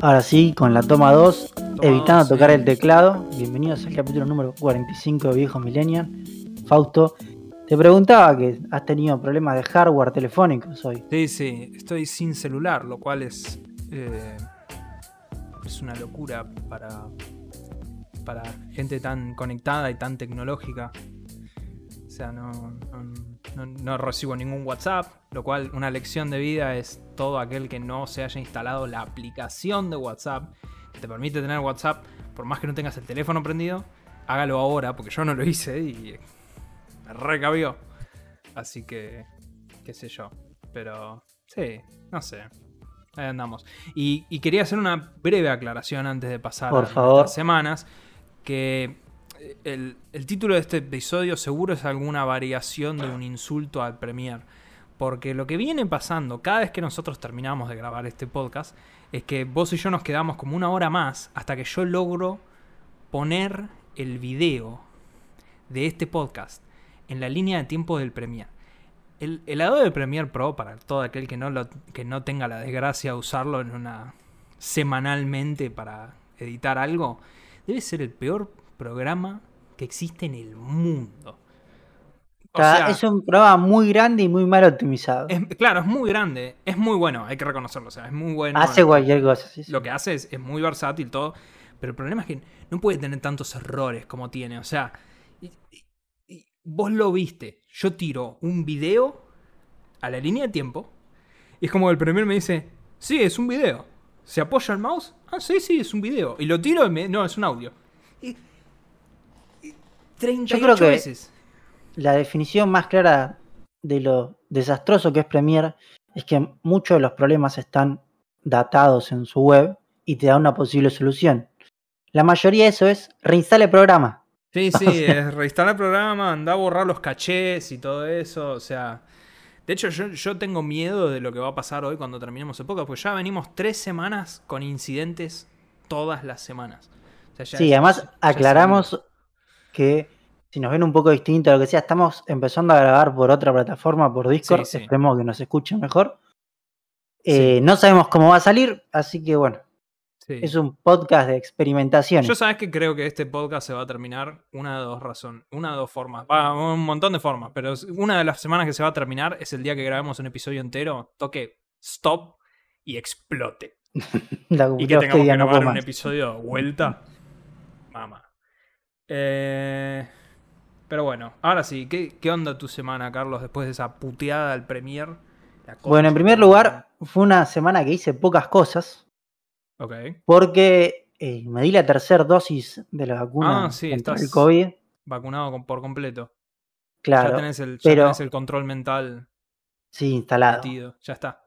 Ahora sí, con la toma 2, evitando tocar el teclado. Bienvenidos al capítulo número 45 de Viejo Millennial. Fausto, te preguntaba que has tenido problemas de hardware telefónicos hoy. Sí, sí, estoy sin celular, lo cual es. eh, es una locura para. para gente tan conectada y tan tecnológica. Sea, no, no, no- no recibo ningún WhatsApp, lo cual una lección de vida es todo aquel que no se haya instalado la aplicación de WhatsApp que te permite tener WhatsApp, por más que no tengas el teléfono prendido, hágalo ahora, porque yo no lo hice y me recabió. Así que, qué sé yo. Pero, sí, no sé. Ahí andamos. Y, y quería hacer una breve aclaración antes de pasar Por a favor. nuestras semanas. Que el, título de este episodio seguro es alguna variación de un insulto al Premier. Porque lo que viene pasando cada vez que nosotros terminamos de grabar este podcast es que vos y yo nos quedamos como una hora más hasta que yo logro poner el video de este podcast en la línea de tiempo del Premiere. El, el Adobe Premiere Pro, para todo aquel que no, lo- que no tenga la desgracia de usarlo en una semanalmente para editar algo, debe ser el peor programa que existe en el mundo. O sea, es un programa muy grande y muy mal optimizado. es- claro, es muy grande, es muy bueno, hay que reconocerlo, o sea, es muy bueno. Hace cualquier cosa. sí, sí. Lo que hace es, es muy versátil todo, pero el problema es que no puede tener tantos errores como tiene. O sea, y- y- y vos lo viste. Yo tiro un video a la línea de tiempo y es como el primer me dice, sí, es un video. ¿Se apoya el mouse? Ah, sí, sí, es un video. Y lo tiro y me... No, es un audio. Y, y 38 creo que- veces. La definición más clara de lo desastroso que es Premiere es que muchos de los problemas están datados en su web y te da una posible solución. La mayoría de eso es reinstale el programa. Sí, sí, es reinstalar el programa, anda a borrar los cachés y todo eso. O sea, de hecho, yo, yo tengo miedo de lo que va a pasar hoy cuando terminemos el podcast, porque ya venimos tres semanas con incidentes todas las semanas. O sea, ya Sí, es- además ya aclaramos que si nos ven un poco distinto a lo que sea, estamos empezando a grabar por otra plataforma, por Discord. Sí, sí. Esperemos que nos escuchen mejor. Eh, No sabemos cómo va a salir, así que bueno, es un podcast de experimentaciones. Yo sabes que creo que este podcast se va a terminar una de dos razones, una de dos formas, va, un montón de formas, pero una de las semanas que se va a terminar es el día que grabemos un episodio entero, toque stop y explote. La Y que tengamos que no grabar un episodio vuelta. Mamá. Eh, pero bueno, ahora sí, ¿qué, qué onda tu semana, Carlos, después de esa puteada al Premier? Bueno, en primer lugar, fue una semana que hice pocas cosas. Ok. porque eh, me di la tercera dosis de la vacuna Ah, sí, contra estás el COVID. Vacunado con- por completo. Claro, ya tenés el, ya pero- tenés el control mental sí, instalado. metido. Ya está.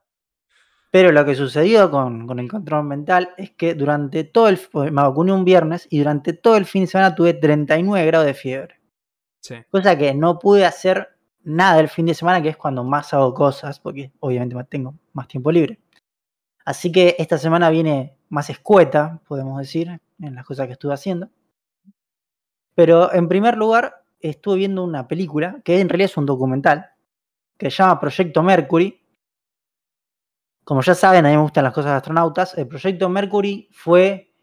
Pero lo que sucedió con, con el control mental es que durante todo el... Me vacuné un viernes y durante todo el fin de semana tuve 39 grados de fiebre. Cosa que no pude hacer nada el fin de semana, que es cuando más hago cosas, porque obviamente tengo más tiempo libre. Así que esta semana viene más escueta, podemos decir, en las cosas que estuve haciendo. Pero en primer lugar, estuve viendo una película, que en realidad es un documental, que se llama Proyecto Mercury. Como ya saben, a mí me gustan las cosas de astronautas. El Proyecto Mercury fue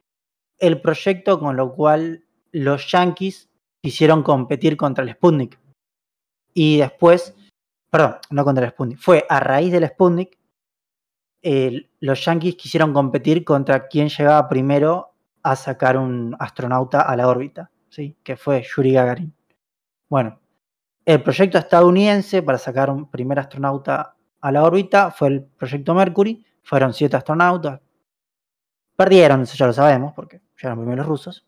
el proyecto con lo cual los yankees quisieron competir contra el Sputnik. Y después, perdón, no contra el Sputnik, fue a raíz del Sputnik, los yankees quisieron competir contra quien llegaba primero a sacar un astronauta a la órbita, ¿sí? que fue Yuri Gagarin. Bueno, el proyecto estadounidense para sacar un primer astronauta a la órbita fue el proyecto Mercury, fueron siete astronautas. Perdieron, eso ya lo sabemos, porque llegaron primero los rusos.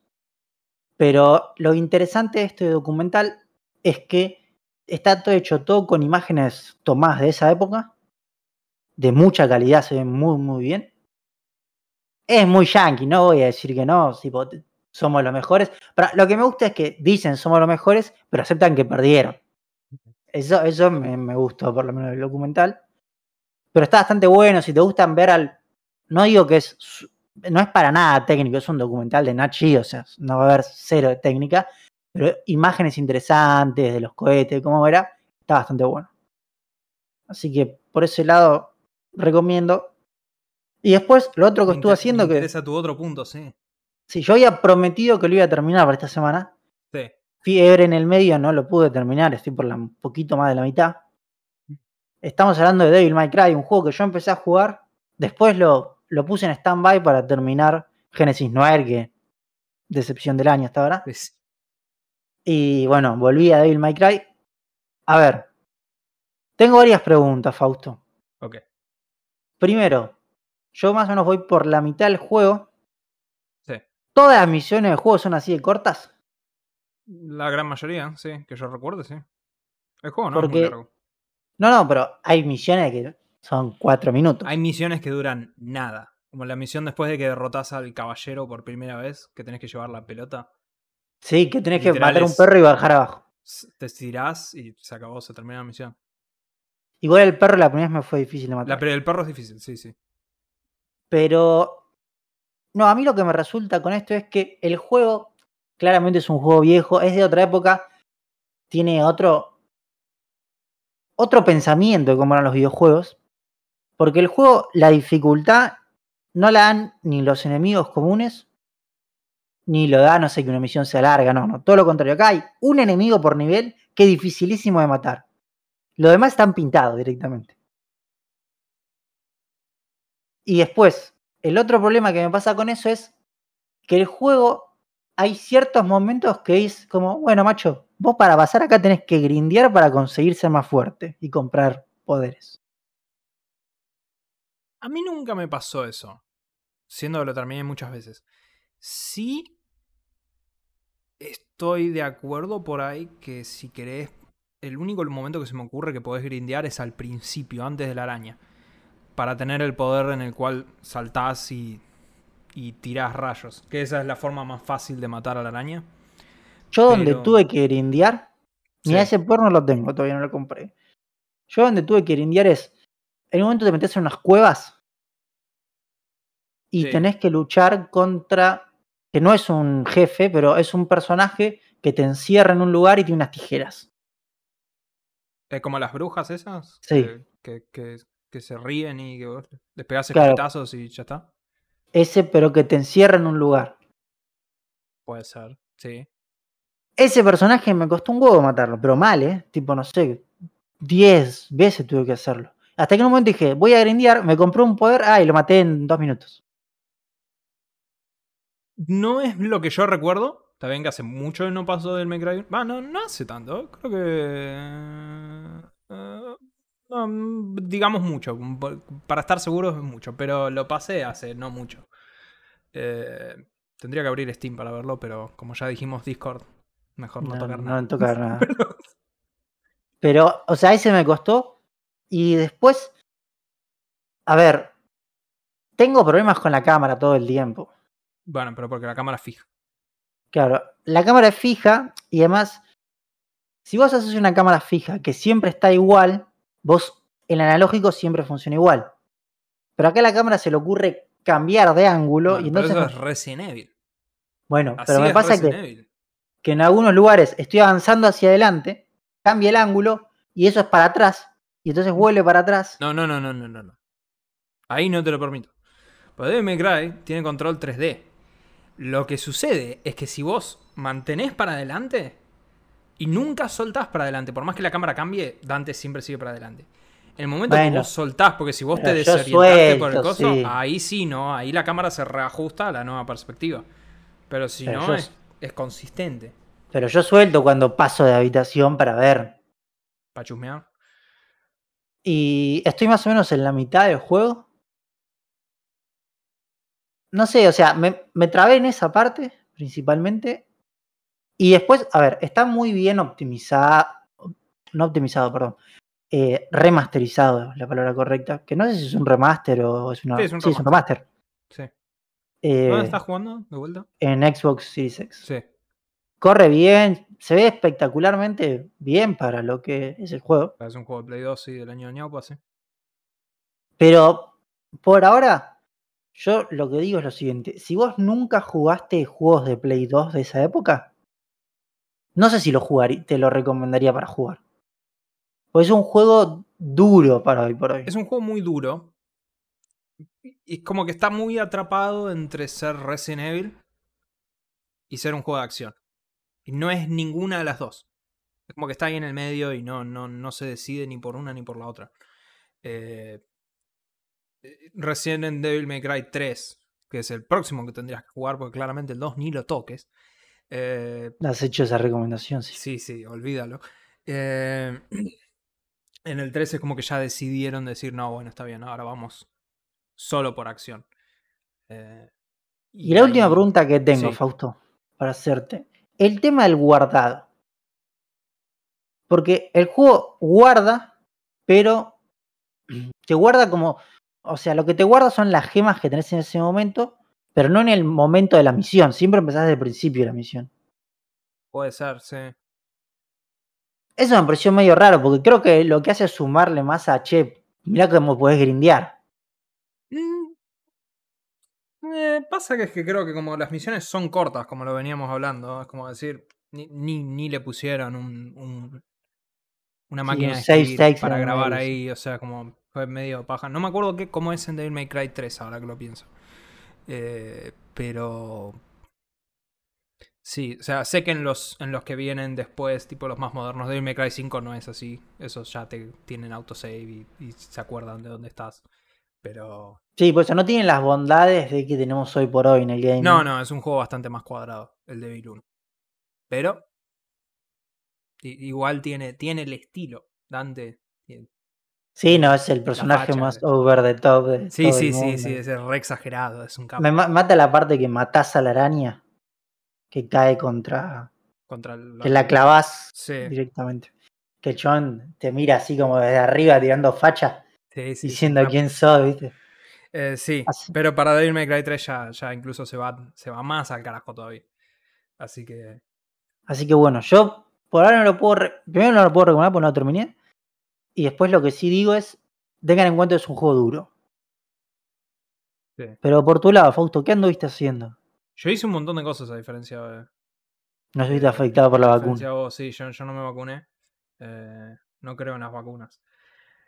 Pero lo interesante de este documental es que está todo hecho todo con imágenes tomadas de esa época, de mucha calidad, se ven muy, muy bien. Es muy yankee, no voy a decir que no, tipo, somos los mejores. Lo que me gusta es que dicen somos los mejores, pero aceptan que perdieron. Eso, eso me, me gustó, por lo menos, el documental. Pero está bastante bueno, si te gustan ver al... No digo que es... No es para nada técnico, es un documental de Nachi, o sea, no va a haber cero de técnica, pero imágenes interesantes de los cohetes, cómo era, está bastante bueno. Así que por ese lado recomiendo. Y después, lo otro que Me estuve haciendo, me que interesa tu otro punto, sí. si yo había prometido que lo iba a terminar para esta semana, Sí. Fiebre en el medio no lo pude terminar, estoy por la, un poquito más de la mitad. Estamos hablando de Devil May Cry, un juego que yo empecé a jugar, después lo, lo puse en stand-by para terminar Genesis Noir, que decepción del año hasta ahora. Es- Y bueno, volví a Devil May Cry. A ver, tengo varias preguntas, Fausto. Ok. Primero, yo más o menos voy por la mitad del juego. Sí. ¿Todas las misiones del juego son así de cortas? La gran mayoría, sí, que yo recuerde, sí. El juego no es muy largo. No, no, pero hay misiones que son cuatro minutos. Hay misiones que duran nada. Como la misión después de que derrotas al caballero por primera vez, que tenés que llevar la pelota. Sí, que tenés que matar a un perro y bajar abajo. Te estirás y se acabó, se termina la misión. Igual el perro la primera vez me fue difícil de matar. el perro es difícil, sí, sí. Pero. No, a mí lo que me resulta con esto es que el juego claramente es un juego viejo, es de otra época, tiene otro. otro pensamiento de cómo eran los videojuegos. Porque el juego, la dificultad, no la dan ni los enemigos comunes, ni lo da, no sé, que una misión sea larga, no, no. Todo lo contrario. Acá hay un enemigo por nivel que es dificilísimo de matar. Los demás están pintados directamente. Y después, el otro problema que me pasa con eso es que el juego hay ciertos momentos que es como, bueno, macho, vos para pasar acá tenés que grindear para conseguir ser más fuerte y comprar poderes. A mí nunca me pasó eso. Siendo que lo terminé muchas veces. Sí estoy de acuerdo por ahí que si querés. El único momento que se me ocurre que podés grindear es al principio, antes de la araña. Para tener el poder en el cual saltás y, y tirás rayos. Que esa es la forma más fácil de matar a la araña. Yo donde tuve que grindear, mira, Sí. ese porno lo tengo, todavía no lo compré. Yo donde tuve que grindear es, en un momento te metes en unas cuevas y Sí. tenés que luchar contra, que no es un jefe, pero es un personaje que te encierra en un lugar y tiene unas tijeras. Es como las brujas esas. Sí. Que, que, que- que se ríen y que vos les pegás Claro. y ya está. Ese, pero que te encierra en un lugar. Puede ser, sí. Ese personaje me costó un huevo matarlo, pero mal, ¿eh? Tipo, no sé, 10 veces tuve que hacerlo. Hasta que en un momento dije, voy a grindear, me compré un poder, ah, y lo maté en dos minutos. No es lo que yo recuerdo. Está bien que hace mucho que no pasó del Make Cry. Va, no, no hace tanto. Creo que. eh, no, mm, digamos mucho. Para estar seguro es mucho. Pero lo pasé hace no mucho. Eh, tendría que abrir Steam para verlo, pero como ya dijimos, Discord. Mejor no, No, tocar no nada. tocar nada. Pero, o sea, ese me costó. Y después, a ver, tengo problemas con la cámara todo el tiempo. Bueno, pero porque la cámara es fija. Claro, la cámara es fija y además, si vos haces una cámara fija que siempre está igual, vos, el analógico siempre funciona igual. Pero acá a la cámara se le ocurre cambiar de ángulo Bueno, y pero entonces... eso es Resident Evil. Bueno, Así pero me pasa que, que en algunos lugares estoy avanzando hacia adelante, cambia el ángulo y eso es para atrás. Y entonces vuelve para atrás. No, no, no, no, no, no. no. Ahí no te lo permito. Pero Devil May Cry tiene control 3D. Lo que sucede es que si vos mantenés para adelante y nunca soltás para adelante, por más que la cámara cambie, Dante siempre sigue para adelante. En el momento que vos soltás, porque si vos te desorientaste por el coso, sí. ahí sí, ¿no? Ahí la cámara se reajusta a la nueva perspectiva. Pero si Pero no, yo es, es consistente. Pero yo suelto cuando paso de habitación para ver. Para chusmear. Y estoy más o menos en la mitad del juego. No sé, o sea, me, me trabé en esa parte, principalmente. Y después, a ver, está muy bien optimizado. No optimizado, perdón. eh, remasterizado es la palabra correcta. Que no sé si es un remaster o es una. Sí, es un sí, es un remaster. Sí. Eh, ¿Dónde estás jugando? ¿De vuelta? en Xbox Series X. Sí. Corre bien, se ve espectacularmente bien para lo que es el juego. Es un juego de Play 2, sí, del año de ñaupa, sí. Pero por ahora, yo lo que digo es lo siguiente: si vos nunca jugaste juegos de Play 2 de esa época, no sé si lo jugaría, te lo recomendaría para jugar. Pues es un juego duro para hoy por hoy. Es un juego muy duro. Y es como que está muy atrapado entre ser Resident Evil y ser un juego de acción. Y no es ninguna de las dos. Es como que está ahí en el medio y no, no, no se decide ni por una ni por la otra. Eh, Resident Evil May Cry 3, que es el próximo que tendrías que jugar, porque claramente el 2 ni lo toques. Eh, Has hecho esa recomendación, sí. Sí, sí, olvídalo. Eh, en el 3 es como que ya decidieron decir, no, bueno, está bien, ahora vamos solo por acción. Eh, Y la última pregunta que tengo, sí. Fausto, para hacerte. El tema del guardado. Porque el juego guarda, pero te guarda como. O sea, lo que te guarda son las gemas que tenés en ese momento, pero no en el momento de la misión. Siempre empezás desde el principio de la misión. Puede ser, sí. Eso me pareció medio raro, porque creo que lo que hace es sumarle más a che, mirá cómo podés grindear. Eh, pasa que es que creo que como las misiones son cortas, como lo veníamos hablando, es como decir, ni, ni, ni le pusieron un, un- una máquina de para grabar medio, sí. ahí, o sea, como fue medio paja. No me acuerdo qué, cómo es en Devil May Cry 3, ahora que lo pienso. Eh, pero... Sí, o sea, sé que en los, en los que vienen después, tipo los más modernos, Devil May Cry 5 no es así. Esos ya te tienen autosave y, y se acuerdan de dónde estás. Pero Sí, pues eso no tienen las bondades de que tenemos hoy por hoy en el gaming. No, no, es un juego bastante más cuadrado, el Devil 1. Pero igual tiene, tiene el estilo. Dante. tiene- Sí, no, es el personaje facha, más over the top de Sí, todo sí, el sí, mundo. sí, es re exagerado, es un capo. Me ma- mata la parte que matás a la araña que cae contra. Contra el- que la clavás Sí, directamente. Que el chabón te mira así como desde arriba tirando facha, sí, sí, diciendo quién sos, ¿viste? Eh, sí, Así. pero para Devil May Cry 3 ya, ya incluso se va, se va más al carajo todavía. Así que Así que bueno, yo por ahora no lo puedo. re- Primero no lo puedo recomendar porque no lo terminé. Y después lo que sí digo es. Tengan en cuenta que es un juego duro. sí. Pero por tu lado, Fausto, ¿qué anduviste haciendo? yo hice un montón de cosas a diferencia de, No estuviste Eh, afectado por la vacuna. vos, sí, yo, yo no me vacuné. Eh, no creo en las vacunas.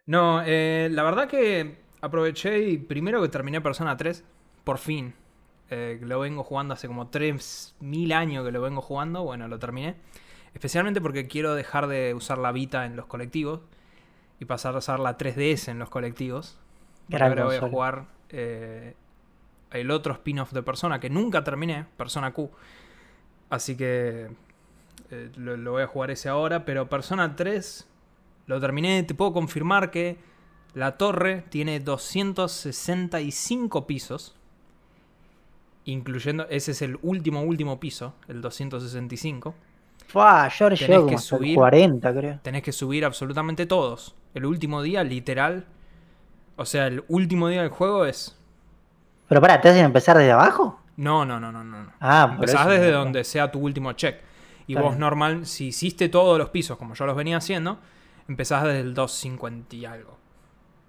No, eh, la verdad que aproveché y primero que terminé Persona 3, por fin. eh, lo vengo jugando hace como 3000 años que lo vengo jugando. Bueno, lo terminé. Especialmente porque quiero dejar de usar la Vita en los colectivos y pasar a usar la 3DS en los colectivos. Y Gran ahora voy a jugar eh, el otro spin-off de Persona que nunca terminé, Persona Q. Así que eh, lo, lo voy a jugar ese ahora. Pero Persona 3 lo terminé. Te puedo confirmar que la torre tiene 265 pisos. Incluyendo, ese es el último, último piso, el 265. Fua, yo ahora Tenés llego que subir. 40, creo. Tenés que subir absolutamente todos. El último día, literal. O sea, el último día del juego es. Pero pará, ¿te hacen empezar desde abajo? No, no, no, no, no. Ah, Empezás desde no. donde sea tu último check. Y Está vos bien. normal, si hiciste todos los pisos como yo los venía haciendo, empezás desde el 250 y algo.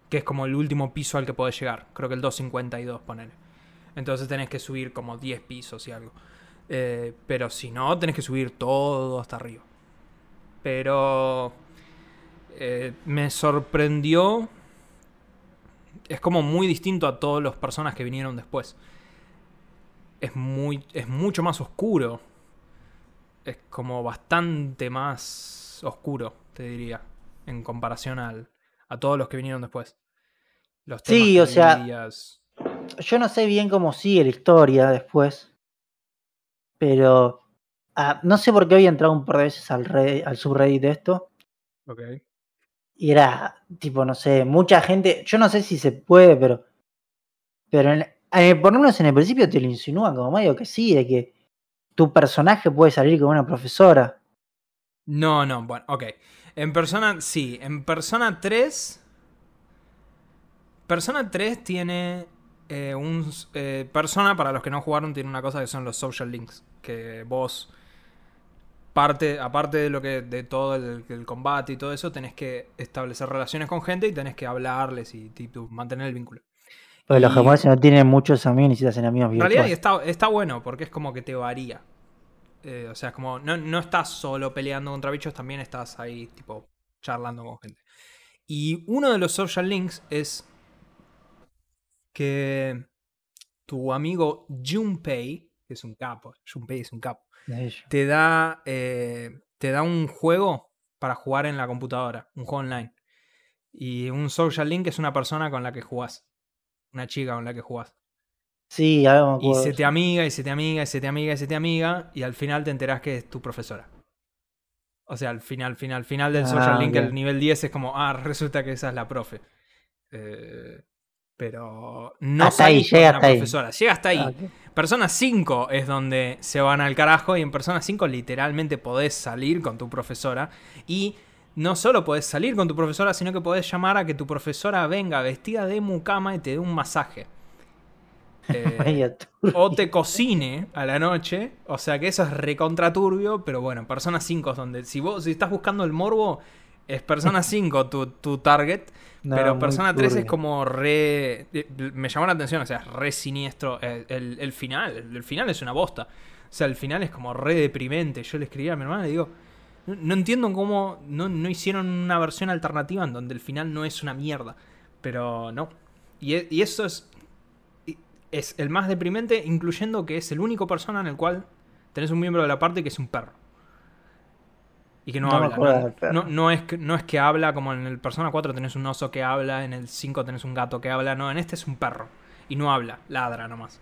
Que es como el último piso al que podés llegar. Creo que el 252, ponele. Entonces tenés que subir como 10 pisos y algo. Eh, pero si no, tenés que subir todo hasta arriba. Pero eh, me sorprendió. Es como muy distinto a todas las personas que vinieron después. Es, muy, es mucho más oscuro. Es como bastante más oscuro, te diría. En comparación al, a todos los que vinieron después. Los Sí, temas o que sea. Yo no sé bien cómo sigue la historia después. Pero ah, no sé por qué había entrado un par de veces al, Reddit- al subreddit de esto. Ok. Y era, tipo, no sé, mucha gente. Yo no sé si se puede, pero. Pero en- eh, por lo menos en el principio te lo insinúan como medio que sí, de que tu personaje puede salir con una profesora. No, no, bueno, ok. En Persona, sí, en Persona 3. Persona 3 tiene eh, un. eh, Persona, para los que no jugaron, tiene una cosa que son los social links. Que vos. Parte, aparte de lo que. de todo el, el combate y todo eso, tenés que establecer relaciones con gente y tenés que hablarles y mantener el vínculo. Porque los Y- japoneses no tienen muchos amigos, necesitas en amigos En realidad está, está bueno porque es como que te varía. Eh, o sea, es como no, no estás solo peleando contra bichos, también estás ahí tipo charlando con gente. Y uno de los social links es que tu amigo Junpei, que es un capo, Junpei es un capo, te da, eh, te da un juego para jugar en la computadora, un juego online. Y un social link es una persona con la que jugás, una chica con la que jugás. Sí, Y se te amiga, y se te amiga, y se te amiga, y se te amiga, y al final te enterás que es tu profesora. O sea, al final, final, final del social Ah, link, el nivel 10 es como, ah, resulta que esa es la profe. Eh, pero no Hasta ahí, llega una hasta ahí. profesora. Llega hasta ahí. Ah. Persona 5 es donde se van al carajo y en Persona 5 literalmente podés salir con tu profesora y no solo podés salir con tu profesora, sino que podés llamar a que tu profesora venga vestida de mucama y te dé un masaje. Eh, o te cocine a la noche, o sea que eso es recontraturbio, pero bueno, Persona 5 es donde si vos si estás buscando el morbo es Persona 5 tu, tu target, No, pero Persona 3 es como re. eh, Me llamó la atención, o sea, es re siniestro. El, el- el final, el, final es una bosta. O sea, el final es como re deprimente. Yo le escribí a mi hermana y digo. No, no entiendo cómo no, no hicieron una versión alternativa en donde el final no es una mierda. Pero no. Y, e- y eso es. Es el más deprimente, incluyendo que es el único persona en el cual tenés un miembro de la parte que es un perro. Y que no, habla. no- perro. no, no es que, no es que habla como en el Persona 4 tenés un oso que habla, en el 5 tenés un gato que habla. No, en este es un perro. Y no habla, ladra nomás.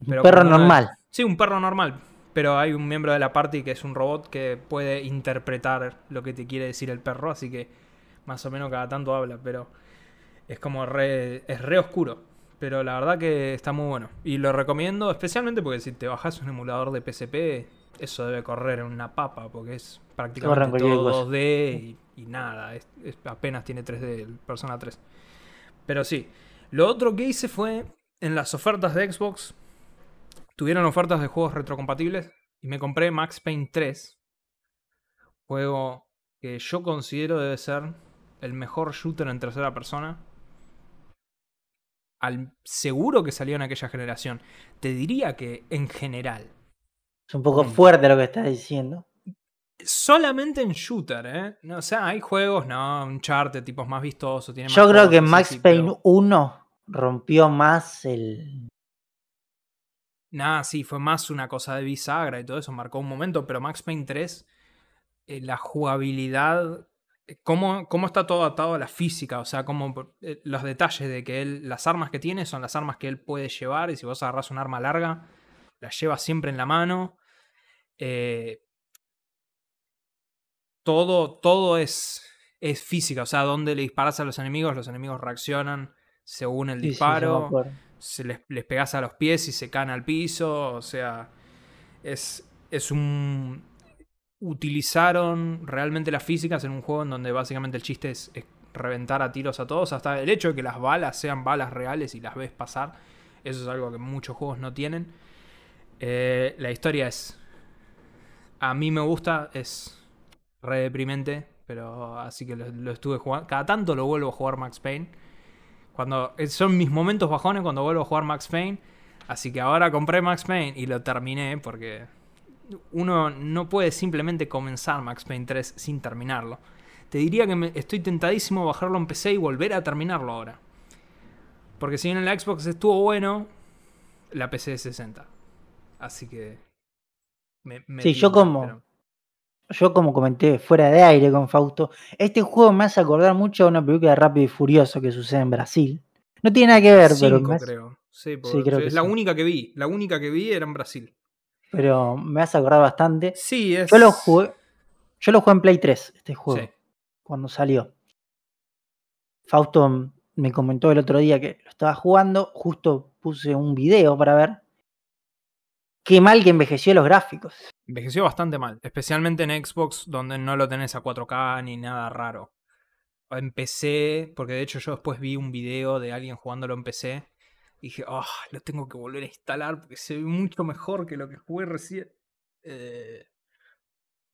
Un Pero perro como una- normal. Sí, un perro normal. Pero hay un miembro de la party que es un robot que puede interpretar lo que te quiere decir el perro. Así que más o menos cada tanto habla. Pero es como re. Es re oscuro. Pero la verdad que está muy bueno. Y lo recomiendo especialmente porque si te bajas un emulador de PSP, eso debe correr en una papa. Porque es prácticamente todo cosa. 2D y, y nada. es- es- apenas tiene 3D el Persona 3. Pero sí. Lo otro que hice fue en las ofertas de Xbox. Tuvieron ofertas de juegos retrocompatibles. Y me compré Max Payne 3. Juego que yo considero debe ser el mejor shooter en tercera persona. Al seguro que salió en aquella generación. Te diría que en general. Es un poco fuerte lo que estás diciendo. Solamente en shooter, ¿eh? No, o sea, hay juegos, no, Uncharted, tipos más vistosos. Tiene más Yo creo que Max Payne pero- 1 rompió más el. Nada, sí, fue más una cosa de bisagra y todo eso, marcó un momento, pero Max Payne 3, eh, la jugabilidad, cómo, cómo está todo atado a la física, o sea, cómo eh, los detalles de que él, las armas que tiene son las armas que él puede llevar y si vos agarras un arma larga, la lleva siempre en la mano. Eh, todo, todo es, es física, o sea, donde le disparas a los enemigos, los enemigos reaccionan según el Sí, disparo se les, les pegas a los pies y se caen al piso. O sea, es, es un. Utilizaron realmente las físicas en un juego en donde básicamente el chiste es, reventar a tiros a todos. Hasta el hecho de que las balas sean balas reales y las ves pasar. Eso es algo que muchos juegos no tienen. Eh, la historia es. A mí me gusta, es re deprimente. Pero así que lo, lo estuve jugando. Cada tanto lo vuelvo a jugar Max Payne. Cuando eh, son mis momentos bajones cuando vuelvo a jugar Max Payne. Así que ahora compré Max Payne y lo terminé porque uno no puede simplemente comenzar Max Payne 3 sin terminarlo. Te diría que me- estoy tentadísimo bajarlo en PC y volver a terminarlo ahora. Porque si bien en la Xbox estuvo bueno, la PC es 60. Así que... me- me Sí, yo como- pero- Yo, como comenté fuera de aire con Fausto, este juego me hace acordar mucho a una película de Rápido y Furioso que sucede en Brasil. No tiene nada que ver, pero, Cinco, creo. Sí, porque creo que es la sí. única que vi. La única que vi era en Brasil. Pero me hace acordar bastante. Sí, es... Yo lo jugué, yo lo jugué en Play 3, este juego, Sí. cuando salió. Fausto me comentó el otro día que lo estaba jugando, justo puse un video para ver. Qué mal que envejeció los gráficos. Envejeció bastante mal, especialmente en Xbox donde no lo tenés a 4K ni nada raro. En PC, porque de hecho yo después vi un video de alguien jugándolo en PC y dije, ah, lo tengo que volver a instalar porque se ve mucho mejor que lo que jugué recién. Eh,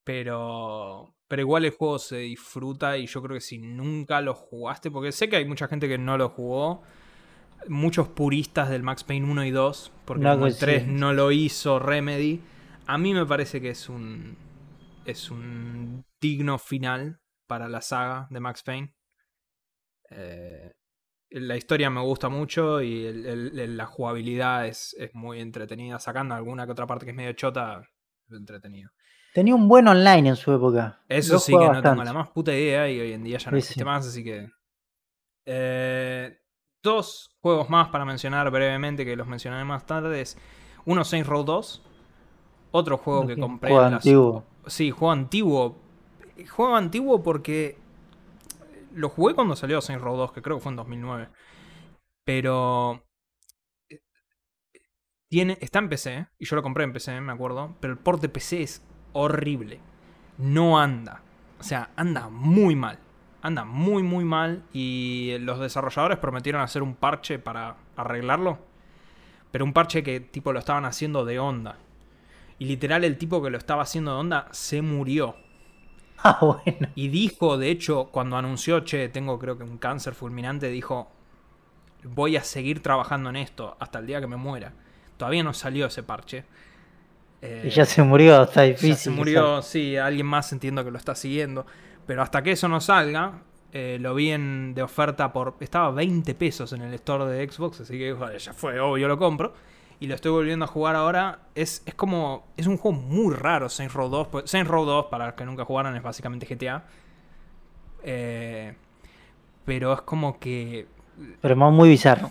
pero, pero igual el juego se disfruta y yo creo que si nunca lo jugaste, porque sé que hay mucha gente que no lo jugó, muchos puristas del Max Payne 1 y 2, porque No, el que sí. 3 no lo hizo Remedy, a mí me parece que es un es un digno final para la saga de Max Payne. Eh, la historia me gusta mucho y el- el- el- la jugabilidad es, es muy entretenida. Sacando alguna que otra parte que es medio chota, es entretenido. Tenía un buen online en su época. Eso Lo sí que no tengo la más puta idea y hoy en día ya no Sí, existe sí. más, así que... Eh, dos juegos más para mencionar brevemente, que los mencionaré más tarde, es uno Saints Row 2, otro juego que compré juego en las- antiguo. Sí, juego antiguo. Juego antiguo porque lo jugué cuando salió Saints Row 2, que creo que fue en 2009. Pero eh, tiene, está en PC, y yo lo compré en PC, me acuerdo, pero el port de PC es horrible. No anda. O sea, anda muy mal. Anda muy, muy mal. Y los desarrolladores prometieron hacer un parche para arreglarlo. Pero un parche que tipo lo estaban haciendo de onda. Y literal el tipo que lo estaba haciendo de onda se murió. Ah, bueno. Y dijo, de hecho, cuando anunció, che, tengo creo que un cáncer fulminante, dijo, voy a seguir trabajando en esto hasta el día que me muera. Todavía no salió ese parche. Eh, Y ya se murió, está ya difícil. se murió, sí, alguien más entiendo que lo está siguiendo. Pero hasta que eso no salga, eh, lo vi en, de oferta por... Estaba 20 pesos en el store de Xbox, así que joder, ya fue, obvio lo compro. Y lo estoy volviendo a jugar ahora. Es, es como... Es un juego muy raro, Saints Row 2. pues, Saints Row 2, para los que nunca jugaron, es básicamente GTA. Eh, pero es como que... Pero más muy bizarro.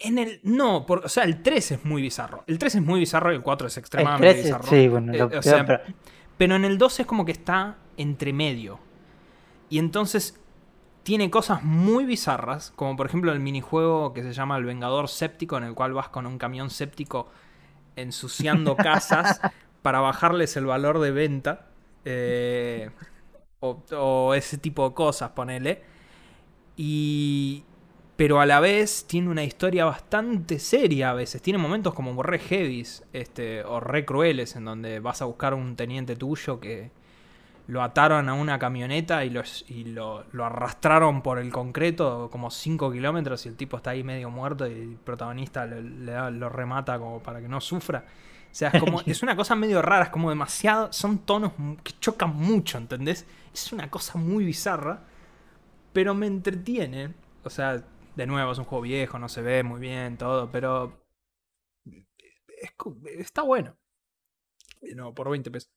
En el. No, por- o sea, el 3 es muy bizarro. El 3 es muy bizarro y el 4 es El extremadamente 13, bizarro. sí, bueno, Eh, lo o peor, sea, pero- Pero en el 2 es como que está entre medio. Y entonces tiene cosas muy bizarras, como por ejemplo el minijuego que se llama El Vengador Séptico, en el cual vas con un camión séptico ensuciando casas para bajarles el valor de venta. eh, o, o ese tipo de cosas, ponele. Y. Pero a la vez tiene una historia bastante seria a veces. Tiene momentos como re heavies este, o re crueles en donde vas a buscar un teniente tuyo que lo ataron a una camioneta y, los- y lo, lo arrastraron por el concreto como 5 kilómetros y el tipo está ahí medio muerto y el protagonista le, le lo remata como para que no sufra. O sea, es, como, es una cosa medio rara, es como demasiado... Son tonos que chocan mucho, ¿entendés? Es una cosa muy bizarra, pero me entretiene. O sea, de nuevo, es un juego viejo, no se ve muy bien, todo, pero... es está bueno. No, por 20 pesos.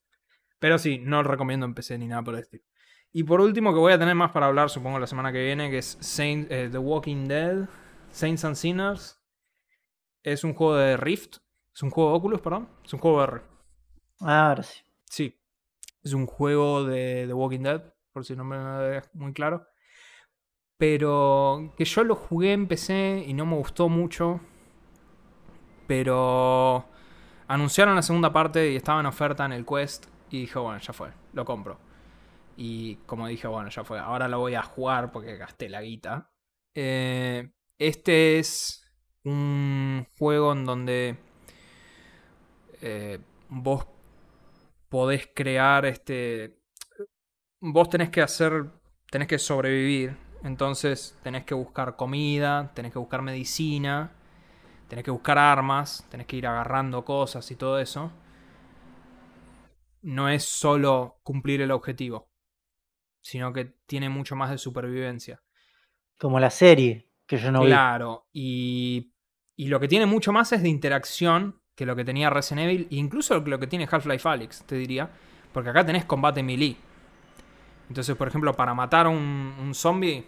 Pero sí, no recomiendo en PC ni nada por el estilo. Y por último, que voy a tener más para hablar, supongo, la semana que viene, que es Saint- eh, The Walking Dead, Saints and Sinners. Es un juego de Rift. Es un juego de Oculus, perdón. Es un juego de R. Ah, ahora sí. Sí. Es un juego de The Walking Dead, por si no me lo dejas muy claro. Pero que yo lo jugué en PC y no me gustó mucho. Pero anunciaron la segunda parte y estaba en oferta en el Quest. Y dije, bueno, ya fue, lo compro. Y como dije, bueno, ya fue, ahora lo voy a jugar porque gasté la guita. Eh, este es un juego en donde eh, vos podés crear este. Vos tenés que hacer. Tenés que sobrevivir. Entonces tenés que buscar comida, tenés que buscar medicina, tenés que buscar armas, tenés que ir agarrando cosas y todo eso. No es solo cumplir el objetivo, sino que tiene mucho más de supervivencia. Como la serie, que yo no vi. Claro, y, y lo que tiene mucho más es de interacción que lo que tenía Resident Evil, e incluso lo que tiene Half-Life Alyx, te diría, porque acá tenés combate melee. Entonces, por ejemplo, para matar a un, un zombie,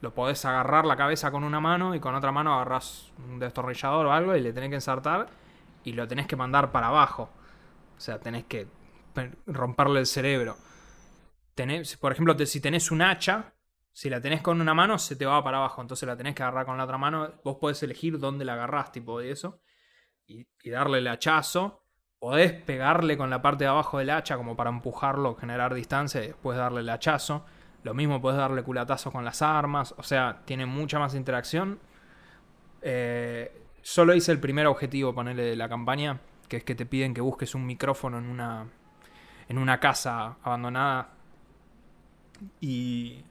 lo podés agarrar la cabeza con una mano y con otra mano agarrás un destornillador o algo y le tenés que ensartar y lo tenés que mandar para abajo. O sea, tenés que romperle el cerebro. Tenés, por ejemplo, si tenés un hacha, si la tenés con una mano, se te va para abajo. Entonces la tenés que agarrar con la otra mano. Vos podés elegir dónde la agarrás, tipo de eso. Y, darle el hachazo. Podés pegarle con la parte de abajo del hacha como para empujarlo, generar distancia y después darle el hachazo. Lo mismo podés darle culatazo con las armas. O sea, tiene mucha más interacción. Eh, solo hice el primer objetivo, ponerle de la campaña. Que es que te piden que busques un micrófono en una, en una casa abandonada. Y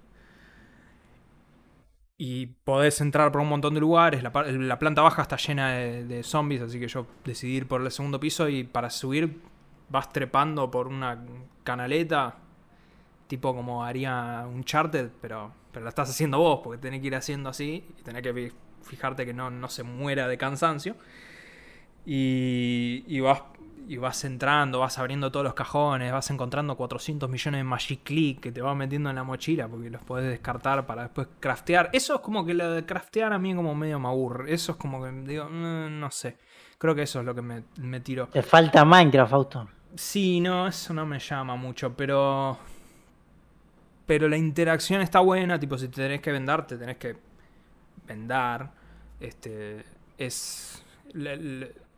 y podés entrar por un montón de lugares. La, la planta baja está llena de, zombies, así que yo decidí ir por el segundo piso y para subir vas trepando por una canaleta. tipo como haría un charted, pero, pero lo estás haciendo vos, porque tenés que ir haciendo así y tenés que fijarte que no, no se muera de cansancio. Y, y vas y vas entrando, vas abriendo todos los cajones, vas encontrando 400 millones de Magic Click que te vas metiendo en la mochila porque los puedes descartar para después craftear. Eso es como que lo de craftear a mí como medio me aburre. Eso es como que digo, mm, no sé. Creo que eso es lo que me, me tiró. Te falta Minecraft, Auto. Sí, no, eso no me llama mucho, pero. Pero la interacción está buena, tipo, si te tenés que vender, te tenés que vender. Este. Es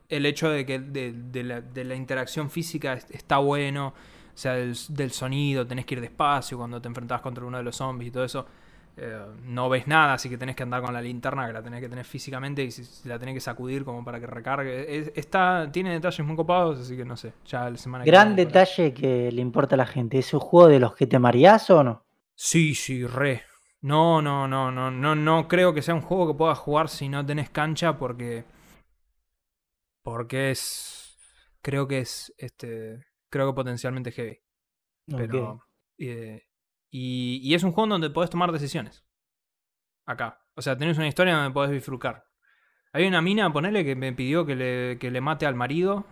el hecho de que de, la, interacción física está bueno, o sea, del, sonido, tenés que ir despacio cuando te enfrentás contra uno de los zombies y todo eso. Eh, no ves nada, así que tenés que andar con la linterna que la tenés que tener físicamente y la tenés que sacudir como para que recargue. está, tiene detalles muy copados, así que no sé. Ya la semana Gran detalle que le importa a la gente. ¿Es un juego de los que te marías o no? Sí, sí, re. No, no, no, no, no, no creo que sea un juego que puedas jugar si no tenés cancha porque porque es. Creo que es. Este. Creo que potencialmente heavy. Pero. Eh, y, y, es un juego donde podés tomar decisiones. Acá. O sea, tenés una historia donde podés disfrutar. Hay una mina, ponele, que me pidió que le, que le mate al marido.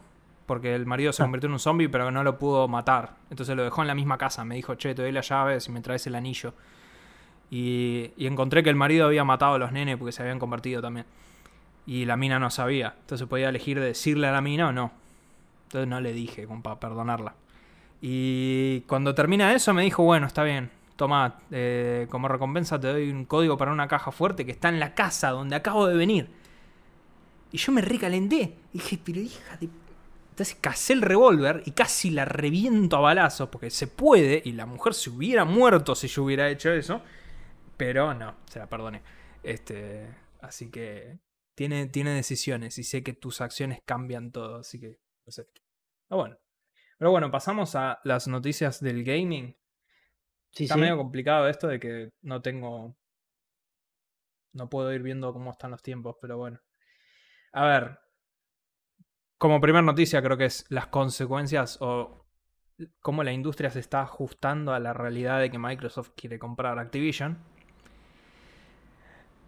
Porque el marido se ah. convirtió en un zombie, pero no lo pudo matar. Entonces lo dejó en la misma casa. Me dijo, che, te doy la llave si me traes el anillo. Y, y encontré que el marido había matado a los nenes porque se habían convertido también. Y la mina no sabía. Entonces podía elegir decirle a la mina o no. Entonces no le dije, como para perdonarla. Y cuando termina eso me dijo, bueno, está bien. Toma, eh, como recompensa te doy un código para una caja fuerte que está en la casa donde acabo de venir. Y yo me recalenté. Y dije, pero hija de... Entonces casé el revólver y casi la reviento a balazos porque se puede y la mujer se hubiera muerto si yo hubiera hecho eso. Pero no, se la perdoné. Este, así que tiene, tiene decisiones y sé que tus acciones cambian todo, así que no sé. Pero bueno. Pero bueno, pasamos a las noticias del gaming. Sí, Está medio complicado esto de que no tengo. No puedo ir viendo cómo están los tiempos, pero bueno. A ver. Como primera noticia, creo que es las consecuencias o cómo la industria se está ajustando a la realidad de que Microsoft quiere comprar Activision.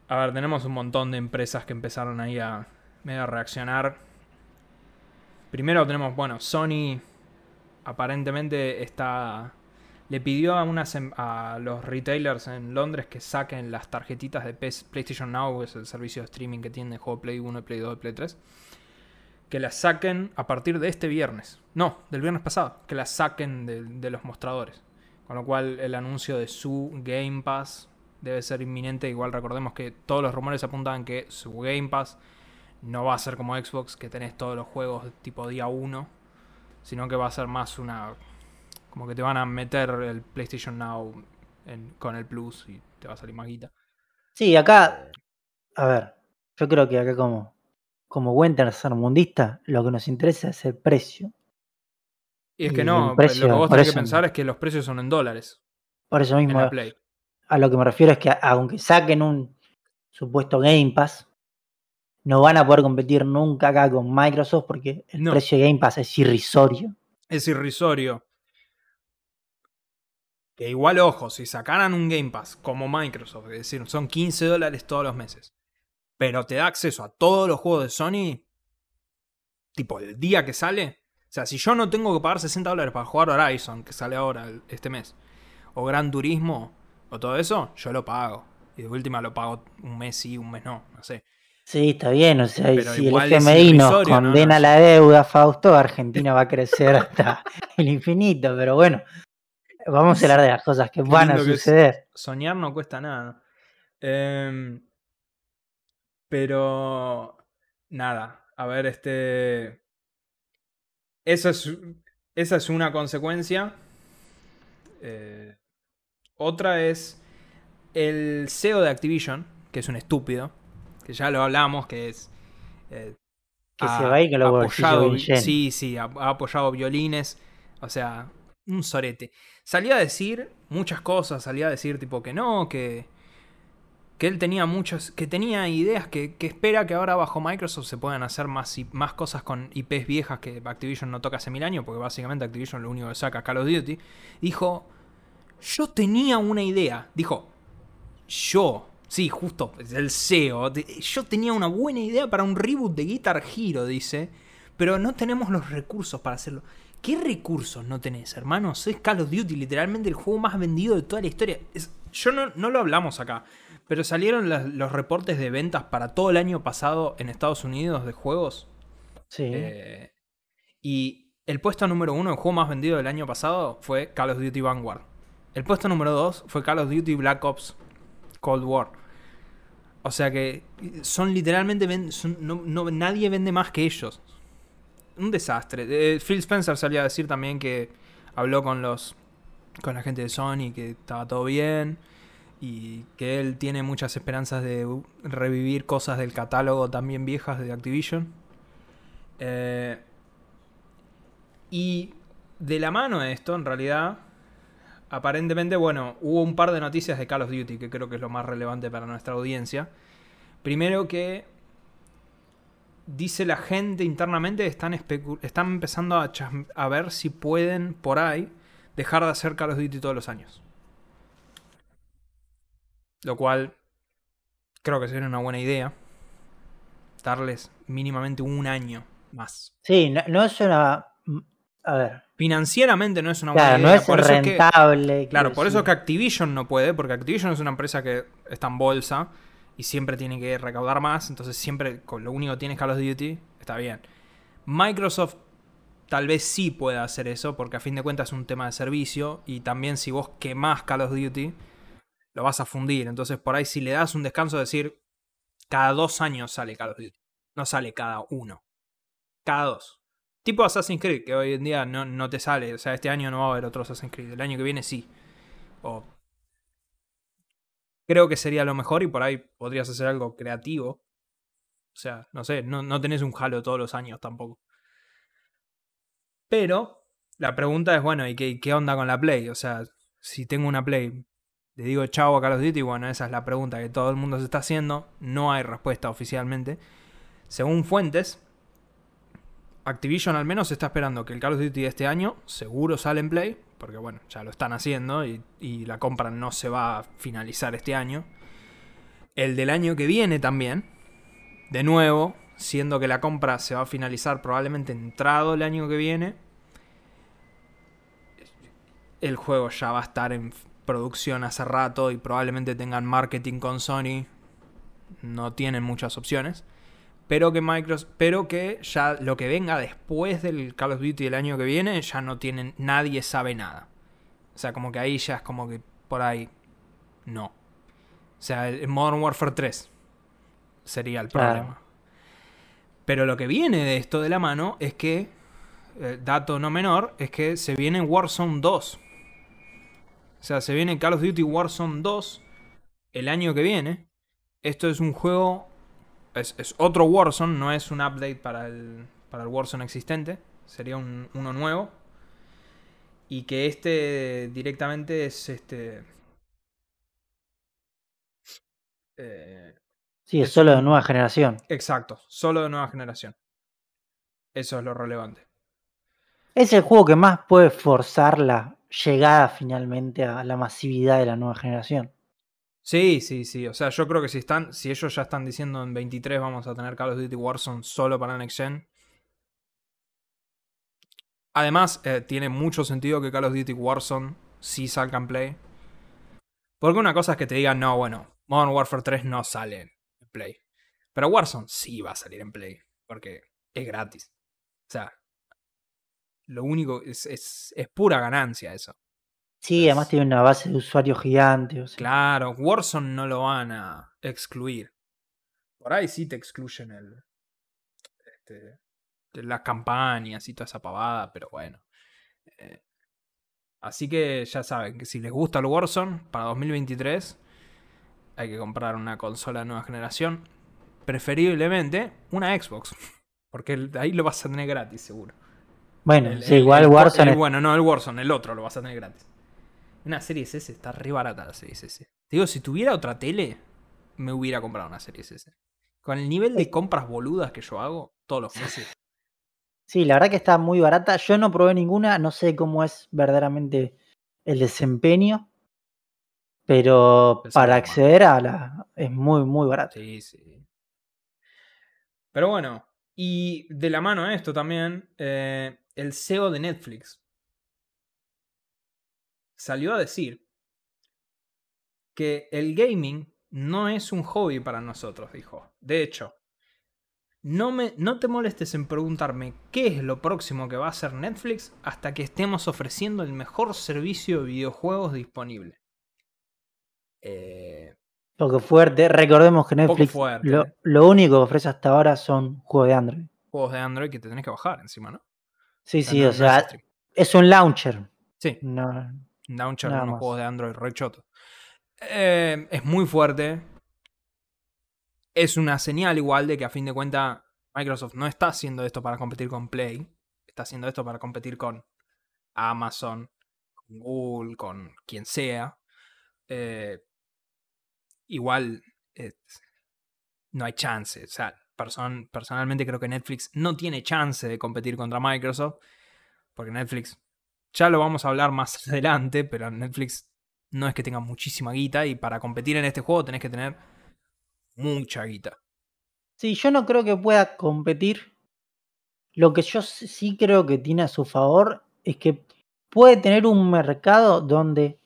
A ver, tenemos un montón de empresas que empezaron ahí a medio reaccionar. Primero tenemos, bueno, Sony aparentemente está le pidió a, em, a los retailers en Londres que saquen las tarjetitas de PlayStation Now, que es el servicio de streaming que tiene el juego Play 1, Play 2 y Play 3, que las saquen a partir de este viernes. No, del viernes pasado, que las saquen de los mostradores. Con lo cual el anuncio de su Game Pass debe ser inminente. Igual recordemos que todos los rumores apuntan que su Game Pass no va a ser como Xbox, que tenés todos los juegos tipo día 1, sino que va a ser más una... Como que te van a meter el PlayStation Now con el Plus y te va a salir más guita. Sí, acá, a ver, yo creo que acá como, como buen mundista lo que nos interesa es el precio. Y es que no, lo que vos tenés que pensar es que los precios son en dólares. Por eso mismo, a lo que me refiero es que aunque saquen un supuesto Game Pass, no van a poder competir nunca acá con Microsoft porque el precio de Game Pass es irrisorio. Es irrisorio. Que igual, ojo, si sacaran un Game Pass como Microsoft, es decir, son 15 dólares todos los meses, pero te da acceso a todos los juegos de Sony, tipo el día que sale. O sea, si yo no tengo que pagar 60 dólares para jugar Horizon, que sale ahora este mes, o Gran Turismo, o todo eso, yo lo pago. Y de última lo pago un mes sí, un mes no, no sé. Sí, está bien, o sea, si el FMI nos condena la deuda, Fausto, Argentina va a crecer hasta el infinito, pero bueno, vamos a hablar de las cosas que van a suceder. Soñar no cuesta nada. Em, pero, nada, a ver, este... Esa es, esa es una consecuencia. Eh, otra es el CEO de Activision, que es un estúpido, que ya lo hablamos, que es... Eh, que se va y que lo apoyado, Sí, sí, ha, apoyado violines. O sea, un sorete. Salía a decir muchas cosas, salía a decir tipo que no, que, que él tenía muchas, que tenía ideas, que, que, espera que ahora bajo Microsoft se puedan hacer más, más cosas con IPs viejas que Activision no toca hace mil años, porque básicamente Activision lo único que saca es Call of Duty. Dijo, yo tenía una idea. Dijo, yo, sí, justo, el CEO, yo tenía una buena idea para un reboot de Guitar Hero, dice, pero no tenemos los recursos para hacerlo. ¿Qué recursos no tenés, hermanos? Es Call of Duty, literalmente el juego más vendido de toda la historia. yo no, no, lo hablamos acá, pero salieron los reportes de ventas para todo el año pasado en Estados Unidos de juegos. Sí. Eh, y el puesto número uno, el juego más vendido del año pasado, fue Call of Duty Vanguard. El puesto número dos fue Call of Duty Black Ops Cold War. O sea que son literalmente. no, nadie vende más que ellos. Un desastre. Eh, Phil Spencer salía a decir también que habló con los. con la gente de Sony, que estaba todo bien. Y que él tiene muchas esperanzas de revivir cosas del catálogo también viejas de Activision. Eh, y de la mano de esto, en realidad, aparentemente, bueno, hubo un par de noticias de Call of Duty que creo que es lo más relevante para nuestra audiencia. Primero que dice la gente internamente están, están empezando a, a, ver si pueden por ahí dejar de hacer Call of Duty todos los años. Lo cual creo que sería una buena idea. Darles mínimamente un año más. Sí, no es una a ver. Financieramente no es una buena idea. No es rentable. claro, por eso es que Activision no puede, porque Activision es una empresa que está en bolsa y siempre tiene que recaudar más, entonces siempre con lo único que tiene Call of Duty, está bien. Microsoft tal vez sí pueda hacer eso, porque a fin de cuentas es un tema de servicio y también si vos quemás Call of Duty, lo vas a fundir. Entonces por ahí si le das un descanso, decir, cada dos años sale Call of Duty, no sale cada uno, cada dos. Tipo Assassin's Creed, que hoy en día no, te sale. O sea, este año no va a haber otro Assassin's Creed. El año que viene sí. O... Creo que sería lo mejor y por ahí podrías hacer algo creativo. O sea, no sé, no, no tenés un Halo todos los años tampoco. Pero la pregunta es, bueno, ¿y qué, qué onda con la Play? O sea, si tengo una Play, le digo chao a Call of Duty, bueno, esa es la pregunta que todo el mundo se está haciendo. No hay respuesta oficialmente. Según fuentes, Activision al menos está esperando que el Call of Duty de este año seguro sale en Play, porque bueno, ya lo están haciendo y, la compra no se va a finalizar este año. El del año que viene también, de nuevo, siendo que la compra se va a finalizar probablemente entrado el año que viene, el juego ya va a estar en producción hace rato y probablemente tengan marketing con Sony. No tienen muchas opciones pero que Microsoft, pero que ya lo que venga después del Call of Duty del año que viene ya no tienen, nadie sabe nada. O sea, como que ahí ya es como que por ahí no. O sea, el Modern Warfare 3 sería el problema. Pero lo que viene de esto de la mano es que, eh, dato no menor, es que se viene Warzone 2. O sea, se viene Call of Duty Warzone 2 el año que viene. Esto es un juego es, otro Warzone, no es un update para el, para el Warzone existente, sería un, uno nuevo. Y que este directamente es este. Eh, sí, es, solo de nueva generación. Exacto, solo de nueva generación. Eso es lo relevante. Es el juego que más puede forzar la llegada finalmente a la masividad de la nueva generación. Sí, sí, sí. O sea, yo creo que si están, si ellos ya están diciendo en 23 vamos a tener Call of Duty Warzone solo para Next Gen. Además, eh, tiene mucho sentido que Call of Duty Warzone sí salga en Play. Porque una cosa es que te digan, no, bueno, Modern Warfare 3 no sale en Play. Pero Warzone sí va a salir en Play. Porque es gratis. O sea, lo único es, es, es pura ganancia eso. Sí, además tiene una base de usuarios gigante. Claro, Warzone no lo van a excluir. Por ahí sí te excluyen el. Este, las campañas y toda esa pavada, pero bueno. Eh, así que ya saben que si les gusta el Warzone para 2023, hay que comprar una consola de nueva generación. Preferiblemente una Xbox. Porque ahí lo vas a tener gratis, seguro. Bueno, sí, igual Warzone. bueno, no, el Warzone, el otro lo vas a tener gratis. Una serie S está re barata la serie S. Te digo, si tuviera otra tele, me hubiera comprado una serie S. Con el nivel de compras boludas que yo hago todos los meses. Sí, la verdad que está muy barata. Yo no probé ninguna, no sé cómo es verdaderamente el desempeño. Pero Pensé para acceder a la. es muy, muy barato. Sí, sí. Pero bueno, y de la mano a esto también, eh, el CEO de Netflix salió a decir que el gaming no es un hobby para nosotros, dijo. De hecho, no, me, no te molestes en preguntarme qué es lo próximo que va a hacer Netflix hasta que estemos ofreciendo el mejor servicio de videojuegos disponible. Eh, Poco fuerte. Recordemos que Netflix fuerte. lo, lo único que ofrece hasta ahora son juegos de Android. juegos de Android que te tenés que bajar encima, ¿no? Sí, sí, o no es sea, es un launcher. Sí, No, launcher de unos juegos de Android re chotos. Eh, es muy fuerte. Es una señal igual de que a fin de cuentas Microsoft no está haciendo esto para competir con Play. Está haciendo esto para competir con Amazon, con Google, con quien sea. Eh, igual eh, no hay chance. O sea, person- personalmente creo que Netflix no tiene chance de competir contra Microsoft. Porque Netflix, ya lo vamos a hablar más adelante, pero Netflix no es que tenga muchísima guita y para competir en este juego tenés que tener mucha guita. Sí, yo no creo que pueda competir. Lo que yo sí- creo que tiene a su favor es que puede tener un mercado donde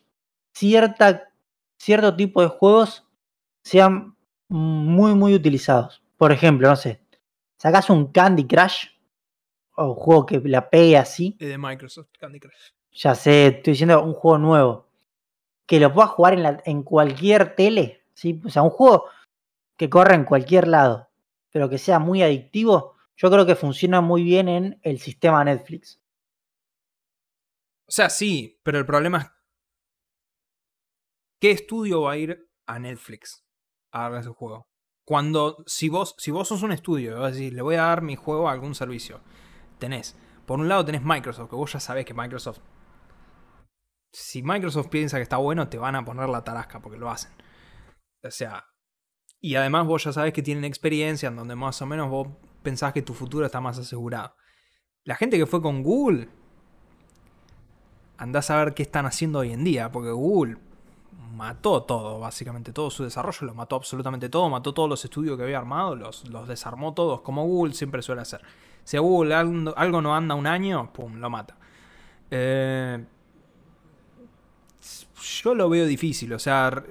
cierta, cierto tipo de juegos sean muy, muy utilizados. Por ejemplo, no sé, sacas un Candy Crush o un juego que la pegue así. Es de Microsoft, Candy Crush. Ya sé, estoy diciendo un juego nuevo. Que lo puedas jugar en, la- en cualquier tele. ¿sí? O sea, un juego que corra en cualquier lado. Pero que sea muy adictivo. Yo creo que funciona muy bien en el sistema Netflix. O sea, sí, pero el problema es. ¿Qué estudio va a ir a Netflix a darle ese juego? Cuando, si vos, si vos sos un estudio vas a decir, le voy a dar mi juego a algún servicio, tenés, por un lado tenés Microsoft, que vos ya sabés que Microsoft, si Microsoft piensa que está bueno, te van a poner la tarasca porque lo hacen. O sea, y además vos ya sabés que tienen experiencia en donde más o menos vos pensás que tu futuro está más asegurado. La gente que fue con Google, andás a ver qué están haciendo hoy en día, porque Google mató todo, básicamente todo su desarrollo, lo mató absolutamente todo, mató todos los estudios que había armado, los, los desarmó todos, como Google siempre suele hacer. Si a Google algo, algo no anda un año, pum, lo mata. Eh, yo lo veo difícil, o sea,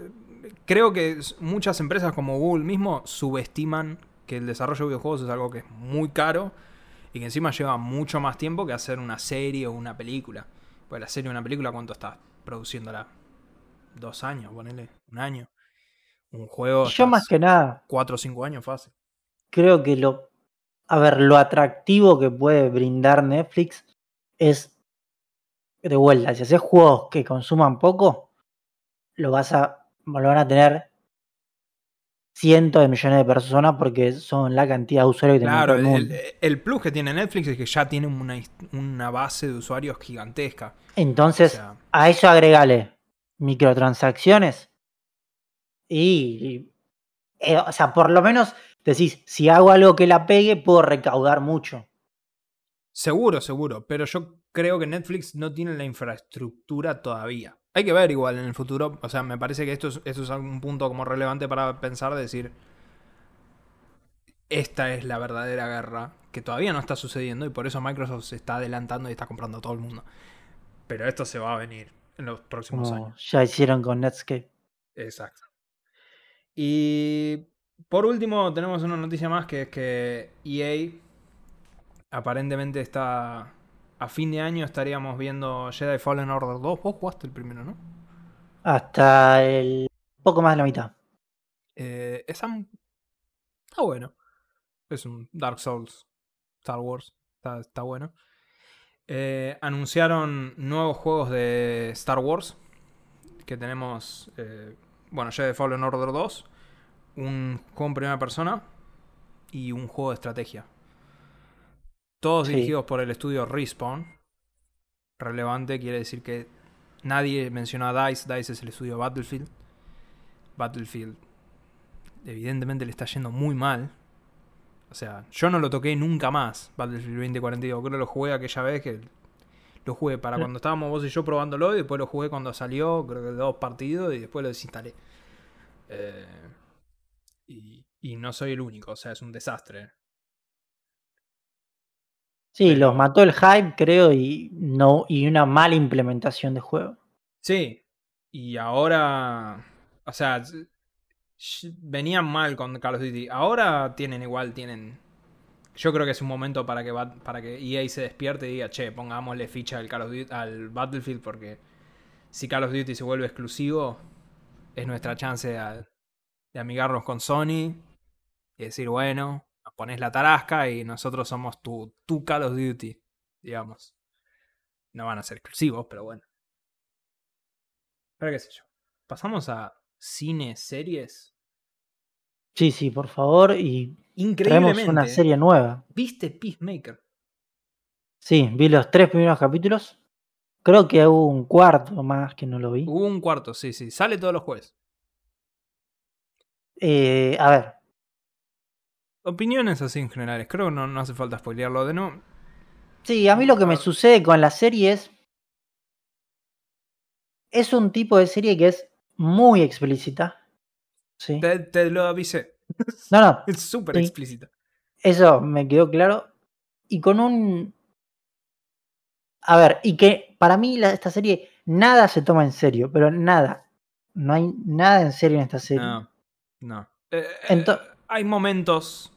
creo que muchas empresas como Google mismo subestiman que el desarrollo de videojuegos es algo que es muy caro y que encima lleva mucho más tiempo que hacer una serie o una película. Pues la serie o una película, ¿cuánto está produciéndola? Dos años, ponele, un año. Un juego. Yo más que nada Cuatro o cinco años fácil. creo que lo... A ver, lo atractivo que puede brindar Netflix es... De vuelta, si haces juegos que consuman poco, lo vas a... Lo van a tener cientos de millones de personas porque son la cantidad de usuarios que tiene Claro, todo el el, mundo. el- el plus que tiene Netflix es que ya tiene una, una base de usuarios gigantesca. Entonces, O sea, a eso agregale microtransacciones y, y, eh, o sea, por lo menos decís, si hago algo que la pegue, puedo recaudar mucho. Seguro, seguro. Pero yo creo que Netflix no tiene la infraestructura todavía. Hay que ver igual en el futuro. O sea, me parece que esto es, esto es un punto como relevante para pensar, de decir, esta es la verdadera guerra que todavía no está sucediendo y por eso Microsoft se está adelantando y está comprando a todo el mundo. Pero esto se va a venir en los próximos Como años. ya hicieron con Netscape. Exacto. Y por último, tenemos una noticia más que es que EA aparentemente está. A fin de año estaríamos viendo Jedi Fallen Order 2. Vos jugaste el primero, ¿no? Hasta el poco más de la mitad. Eh, Está bueno. Es un Dark Souls. Star Wars. Está, está bueno. Eh, anunciaron nuevos juegos de Star Wars. Que tenemos. eh, bueno, Jedi Fallen Order 2. Un juego en primera persona. Y un juego de estrategia. Todos Sí. dirigidos por el estudio Respawn. Relevante quiere decir que nadie mencionó a DICE. DICE es el estudio Battlefield. Battlefield evidentemente le está yendo muy mal. O sea, yo no lo toqué nunca más, Battlefield 2042. Creo que lo jugué aquella vez que Lo jugué para Sí. cuando estábamos vos y yo probándolo y después lo jugué cuando salió, creo que dos partidos y después lo desinstalé. Eh, y, y no soy el único, o sea, es un desastre. Sí, los mató el hype, creo, y no, y una mala implementación de juego. Sí, y ahora, o sea, venían mal con Call of Duty. Ahora tienen igual, tienen... Yo creo que es un momento para que, para que EA se despierte y diga, che, pongámosle ficha al, Call of Duty, al Battlefield porque si Call of Duty se vuelve exclusivo, es nuestra chance de, de amigarnos con Sony y decir, bueno, nos pones la tarasca y nosotros somos tu, tu Call of Duty, digamos. No van a ser exclusivos, pero bueno. Pero qué sé yo. Pasamos a cine, series. Sí, sí, por favor, y Increíblemente. una serie nueva. ¿Viste Peacemaker? Sí, vi los tres primeros capítulos. Creo que hubo un cuarto más que no lo vi. Hubo un cuarto, sí, sí. Sale todos los jueves. Eh, a ver, Opiniones así en generales. Creo que no, no hace falta spoilearlo de no. sí, a mí lo que me sucede con la serie es. Es un tipo de serie que es muy explícita. Sí. Te, te lo avisé. No, no, Es súper Sí. explícita. eso me quedó claro. Y con un. A ver, y que para mí la- esta serie nada se toma en serio, pero nada. No hay nada en serio en esta serie. No. No. Eh, eh, hay momentos.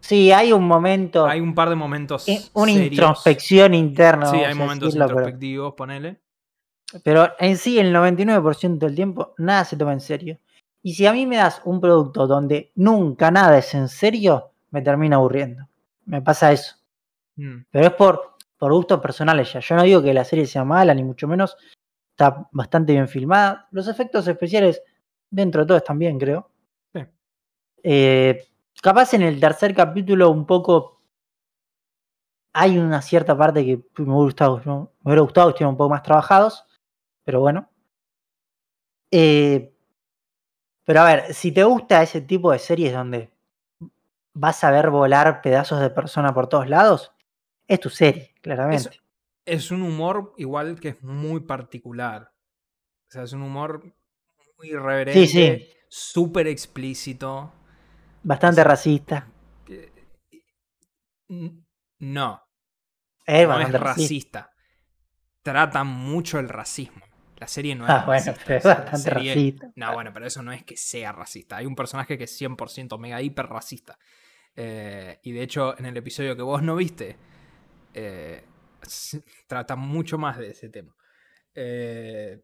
Sí, hay un momento. Hay un par de momentos. eh, una serios. introspección interna. Sí, hay momentos decirlo, pero- introspectivos, ponele. Pero en sí, el 99% del tiempo, nada se toma en serio. Y si a mí me das un producto donde nunca nada es en serio, me termina aburriendo. Me pasa eso. Mm. Pero es por, por gustos personales ya. Yo no digo que la serie sea mala, ni mucho menos. Está bastante bien filmada. Los efectos especiales, dentro de todo, están bien, creo. Sí. Eh, capaz en el tercer capítulo, un poco. Hay una cierta parte que me hubiera gustado, me hubiera gustado que un poco más trabajados. Pero bueno. Eh, pero a ver, si te gusta ese tipo de series donde vas a ver volar pedazos de persona por todos lados, es tu serie, claramente. Es un humor igual que es muy particular. O sea, es un humor muy irreverente. sí. Súper explícito. Bastante sí. racista. Eh, No, Es no es racista. Trata mucho el racismo. La serie no es Ah, bueno, pero es bastante serie- racista. No, bueno, pero eso no es que sea racista. Hay un personaje que es 100% mega hiper racista. Eh, y de hecho, en el episodio que vos no viste, eh, trata mucho más de ese tema. Eh,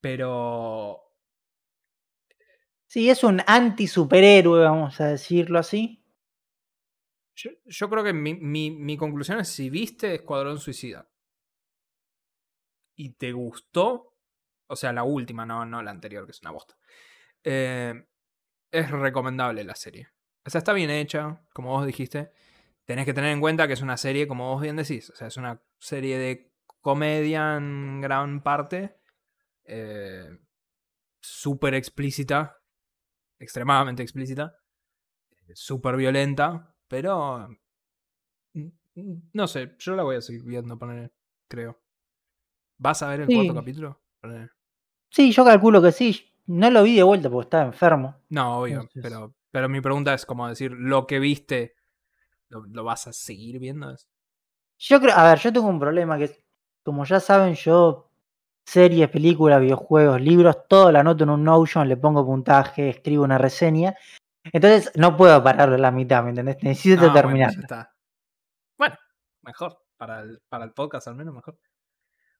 pero Sí, es un anti-superhéroe, vamos a decirlo así. yo, yo creo que mi, mi- mi conclusión es si viste Escuadrón Suicida y te gustó, o sea, la última, no, no la anterior, que es una bosta, eh, es recomendable la serie. O sea, está bien hecha, como vos dijiste. Tenés que tener en cuenta que es una serie, como vos bien decís, o sea, es una serie de comedia en gran parte, eh, súper explícita, extremadamente explícita, eh, súper violenta, pero mm, mm, no sé, yo la voy a seguir viendo, poner, creo. ¿Vas a ver el Sí. cuarto capítulo? Sí, yo calculo que sí. No lo vi de vuelta porque estaba enfermo. No, obvio, Entonces- pero, pero mi pregunta es como decir, lo que viste, ¿lo, lo vas a seguir viendo? Yo creo, a ver, yo tengo un problema que, como ya saben, yo series, películas, videojuegos, libros, todo lo anoto en un Notion, le pongo puntaje, escribo una reseña. Entonces no puedo pararlo en la mitad, ¿me entendés? Necesito terminar. está. Bueno, mejor. Para el, para el podcast al menos mejor.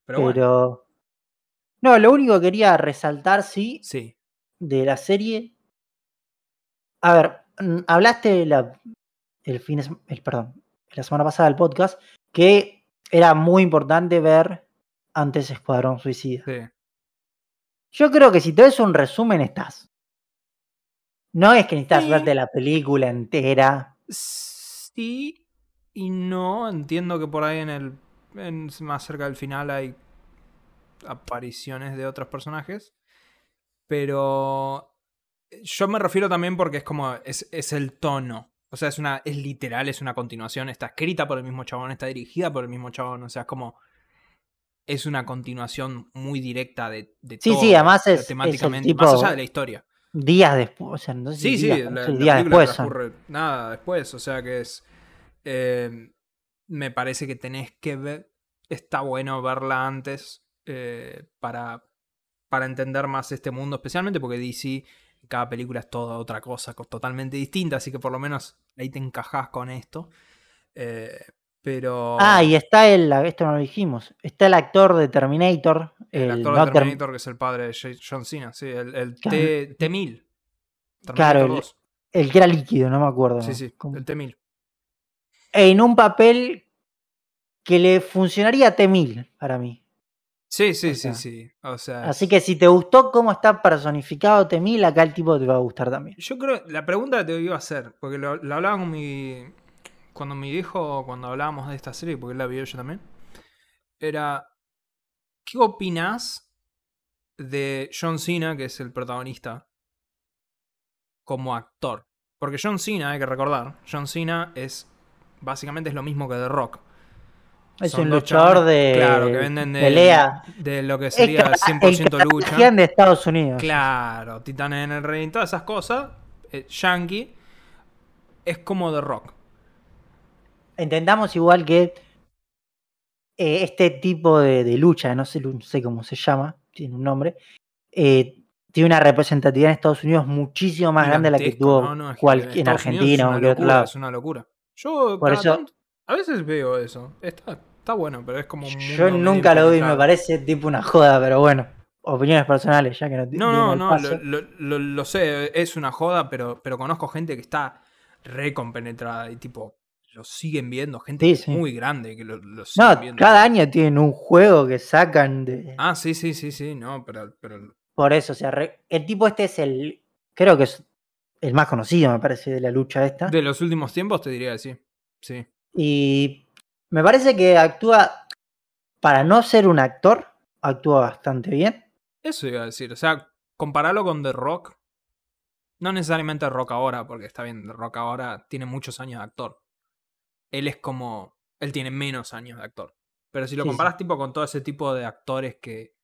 Pero, Pero, bueno, no, lo único que quería resaltar, sí, sí. de la serie. A ver, hablaste la, el fin el, perdón, la semana pasada del podcast que era muy importante ver antes Escuadrón Suicida. sí. Yo creo que si te ves un resumen estás. No es que necesitas Sí. verte la película entera. Sí y no. Entiendo que por ahí en el. en- más cerca del final hay apariciones de otros personajes. Pero. Yo me refiero también porque es como. Es, es el tono O sea, es una, es literal, es una continuación. Está escrita por el mismo chabón, está dirigida por el mismo chabón. O sea, es como. Es una continuación muy directa de, de Sí, todo, sí, además es- es temáticamente, tipo- más allá de la historia. Días después, o sea, no sé si Sí, sí, días, la, días después transcurre nada después, o sea que es... eh, me parece que tenés que ver, está bueno verla antes eh, para, para entender más este mundo, especialmente porque DC, cada película es toda otra cosa, co- totalmente distinta, así que por lo menos ahí te encajás con esto. Eh, pero... Ah, y está el, esto no lo dijimos, está el actor de Terminator, el el, actor de Term- Terminator, que es el padre de John Cena, sí, el, el Claro. T- T-1000. Claro, el- 2. el que era líquido, no me acuerdo. Sí, sí, cómo- el T-1000. En un papel que le funcionaría a T-1000 para mí. Sí, sí, O sí, sea, sí. O sea, Así que si te gustó cómo está personificado T-1000, acá el tipo te va a gustar también. Yo creo, la pregunta que te iba a hacer, porque lo, lo hablaba con mi. Cuando mi viejo, cuando hablábamos de esta serie, porque él la vio yo también, era. ¿Qué opinás de John Cena, que es el protagonista, como actor? Porque John Cena, hay que recordar, John Cena es. Básicamente es lo mismo que The Rock. Es Son un luchador de Claro, que venden de, pelea. de lo que sería Kara- 100% el lucha. De Estados Unidos. Claro, Titanes en el Ring, todas esas cosas. eh, Yankee es como The Rock. Entendamos igual que eh, este tipo de, de lucha, no sé, no sé cómo se llama, tiene un nombre, eh, tiene una representatividad en Estados Unidos muchísimo más grande de la que tuvo no, no, cual- en en Argentina o cualquier otro lado. Es una locura. Yo Por eso- tanto- a veces veo eso. Está, está bueno, pero es como Yo nunca lo vi, me impenetrable. parece tipo una joda, pero bueno, opiniones personales, ya que no No, dimos no, no, lo, lo- lo- lo sé, es una joda, pero, pero conozco gente que está re compenetrada y tipo, lo siguen viendo, gente Sí, sí. muy grande que lo, lo siguen No, viendo. cada año tienen un juego que sacan de... Ah, sí, sí, sí, sí, no, pero, pero Por eso, o sea, re- el tipo este es el, creo que es el más conocido, me parece, de la lucha esta. de los últimos tiempos te diría que sí. Sí. Y me parece que actúa, para no ser un actor, actúa bastante bien. Eso iba a decir, o sea, compararlo con The Rock. No necesariamente Rock ahora, porque está bien, The Rock ahora tiene muchos años de actor. Él es como. Él tiene menos años de actor. Pero si lo Sí, sí. comparas tipo con todo ese tipo de actores que.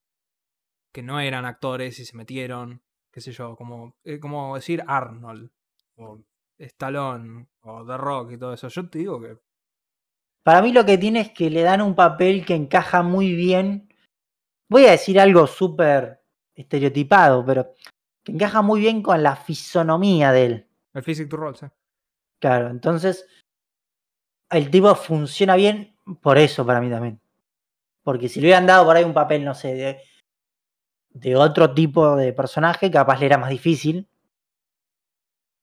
que no eran actores y se metieron. qué sé yo, como. eh, como decir Arnold. O Stallone. O The Rock y todo eso. Yo te digo que. Para mí lo que tiene es que le dan un papel que encaja muy bien. Voy a decir algo súper estereotipado, pero que encaja muy bien con la fisonomía de él. El Physic to Roll, sí. Claro, entonces el tipo funciona bien por eso para mí también. Porque si le hubieran dado por ahí un papel, no sé, de, de otro tipo de personaje, capaz le era más difícil.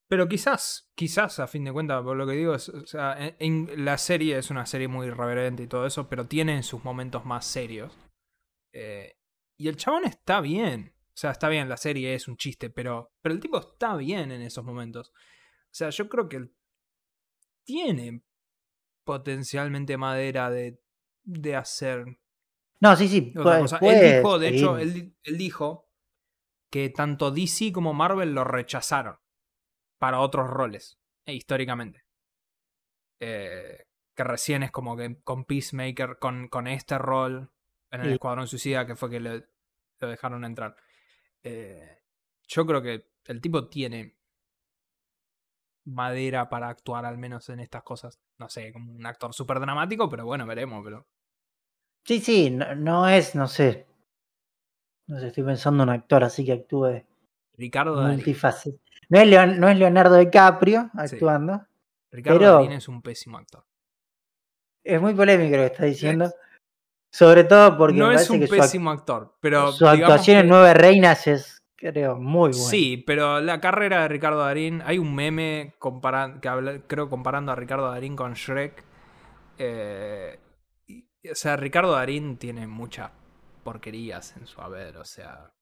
Pero quizás, quizás a fin de cuentas, por lo que digo, o sea, en, la serie es una serie muy irreverente y todo eso, pero tiene sus momentos más serios. Eh, y el chabón está bien. O sea, está bien, la serie es un chiste, pero, pero el tipo está bien en esos momentos. O sea, yo creo que tiene potencialmente madera de, de hacer No, sí, sí. puede- cosa. puede Él dijo, de hecho, él, di- él dijo que tanto DC como Marvel lo rechazaron para otros roles, eh, históricamente. Eh, que recién es como que con Peacemaker, con, con este rol en el Sí. Escuadrón Suicida, que fue que le, lo dejaron entrar. Eh, yo creo que el tipo tiene madera para actuar al menos en estas cosas. No sé, como un actor súper dramático, pero bueno, veremos. Pero Sí, sí, no, no es, no sé. No sé, estoy pensando en un actor así que actúe Ricardo. No es, Leon- no es Leonardo DiCaprio Sí. actuando. Ricardo Pero- Darín es un pésimo actor. Es muy polémico lo que está diciendo. Sobre todo porque no me es un que pésimo actor, pero su actuación en Nueve Reinas es, creo, muy buena. Sí, pero la carrera de Ricardo Darín, hay un meme que habla- creo comparando a Ricardo Darín con Shrek. eh, y- o sea, Ricardo Darín tiene muchas porquerías en su haber, o sea.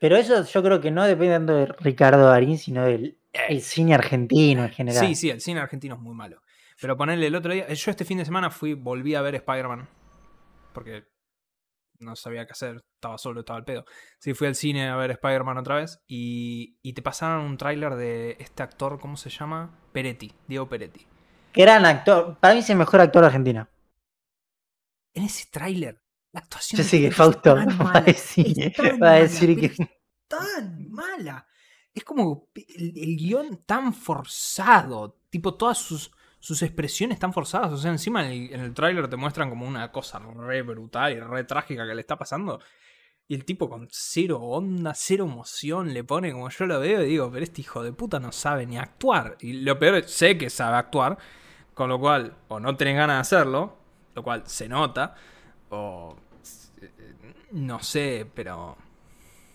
Pero eso yo creo que no depende tanto de Ricardo Darín, sino del eh, el cine argentino en general. Sí, sí, el cine argentino es muy malo. Pero ponerle el otro día. Yo este fin de semana fui, volví a ver Spider-Man. Porque no sabía qué hacer, estaba solo, estaba al pedo. Sí, fui al cine a ver Spider-Man otra vez y, y te pasaron un tráiler de este actor, ¿cómo se llama? Peretti, Diego Peretti. Gran actor. Para mí es el mejor actor argentino. En ese tráiler, la actuación Yo de sé que Fausto va a decir, va a que. es tan mala. Es como el, el guion tan forzado. Tipo, todas sus, sus expresiones tan forzadas. O sea, encima en el, en el tráiler te muestran como una cosa re brutal y re trágica que le está pasando. Y el tipo con cero onda, cero emoción le pone como yo lo veo y digo, pero este hijo de puta no sabe ni actuar. Y lo peor es, sé que sabe actuar, con lo cual, o no tenés ganas de hacerlo, lo cual se nota, o eh, no sé, pero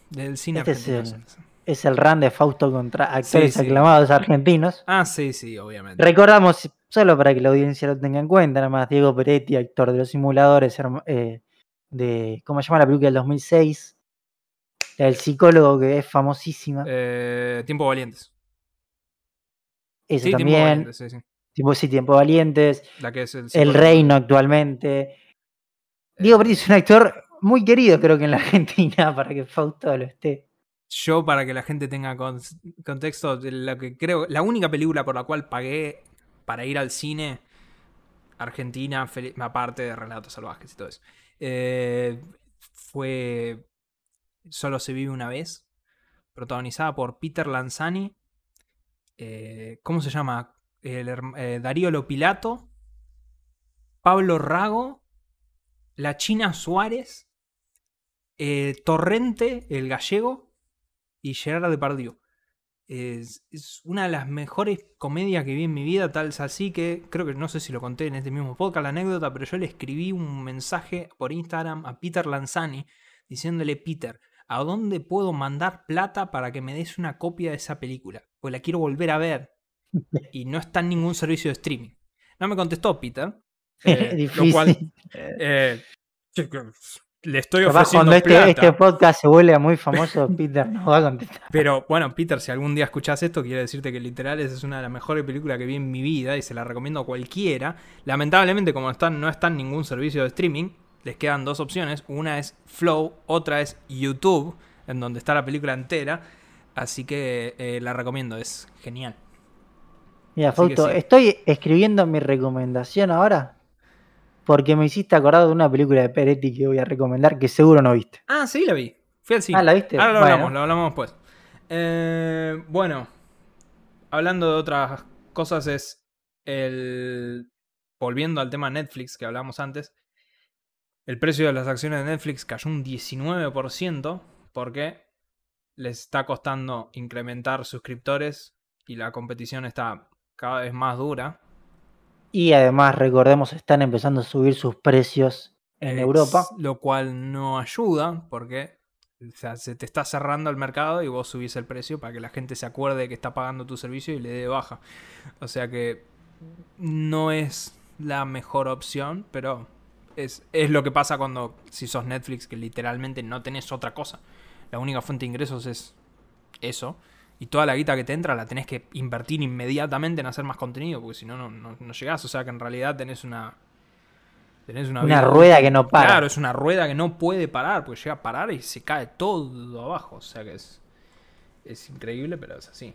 del cine Este es el- se- Es el run de Fausto contra actores sí. aclamados argentinos. Ah, sí, sí, obviamente. Recordamos, solo para que la audiencia lo tenga en cuenta, nada más Diego Peretti, actor de los simuladores, eh, de, ¿cómo se llama la película del 2006? La del psicólogo que es famosísima. Eh, Tiempo Valientes. Eso Sí, Tiempo también. Valientes, sí, sí. Tipo, sí, Tiempo Valientes. La que es el, El. Reino actualmente. Diego Eh, Peretti es un actor muy querido, creo que en la Argentina, para que Fausto lo esté. Yo, para que la gente tenga con- contexto, lo que creo, la única película por la cual pagué para ir al cine Argentina, aparte de Relatos Salvajes y todo eso, eh, fue Solo se vive una vez, protagonizada por Peter Lanzani, eh, ¿cómo se llama? El eh, Darío Lopilato, Pablo Rago, la China Suárez, eh, Torrente, el gallego, y Gerard Depardieu. Es, es una de las mejores comedias que vi en mi vida, tal es así que creo que no sé si lo conté en este mismo podcast la anécdota, pero yo le escribí un mensaje por Instagram a Peter Lanzani diciéndole, Peter, ¿a dónde puedo mandar plata para que me des una copia de esa película? Pues la quiero volver a ver y no está en ningún servicio de streaming. No me contestó Peter, eh, lo cual eh, le estoy ofreciendo cuando este, plata. este podcast se vuelva muy famoso, Peter nos va a contestar. Pero bueno, Peter, si algún día escuchás esto, quiero decirte que literal esa es una de las mejores películas que vi en mi vida y se la recomiendo a cualquiera. Lamentablemente, como están, no está en ningún servicio de streaming, les quedan dos opciones. Una es Flow, otra es YouTube, en donde está la película entera. Así que eh, la recomiendo, es genial. Mira, Fausto, sí. estoy escribiendo mi recomendación ahora porque me hiciste acordar de una película de Peretti que voy a recomendar que seguro no viste. Ah, sí, la vi. Fui al cine. Ah, ¿la viste? Ahora lo Bueno. hablamos, lo hablamos después. Eh, bueno, hablando de otras cosas, es el. Volviendo al tema Netflix que hablamos antes. El precio de las acciones de Netflix cayó un 19% porque les está costando incrementar suscriptores y la competición está cada vez más dura. Y además, recordemos, están empezando a subir sus precios en Eh, Europa. Lo cual no ayuda porque o sea, se te está cerrando el mercado y vos subís el precio para que la gente se acuerde que está pagando tu servicio y le dé baja. O sea que no es la mejor opción, pero es, es lo que pasa cuando si sos Netflix que literalmente no tenés otra cosa. La única fuente de ingresos es eso. Y toda la guita que te entra la tenés que invertir inmediatamente en hacer más contenido, porque si no, no, no, llegás. O sea que en realidad tenés una... Tenés una, rueda que no para. Claro, es una rueda que no puede parar, porque llega a parar y se cae todo abajo. O sea que es, es increíble, pero es así.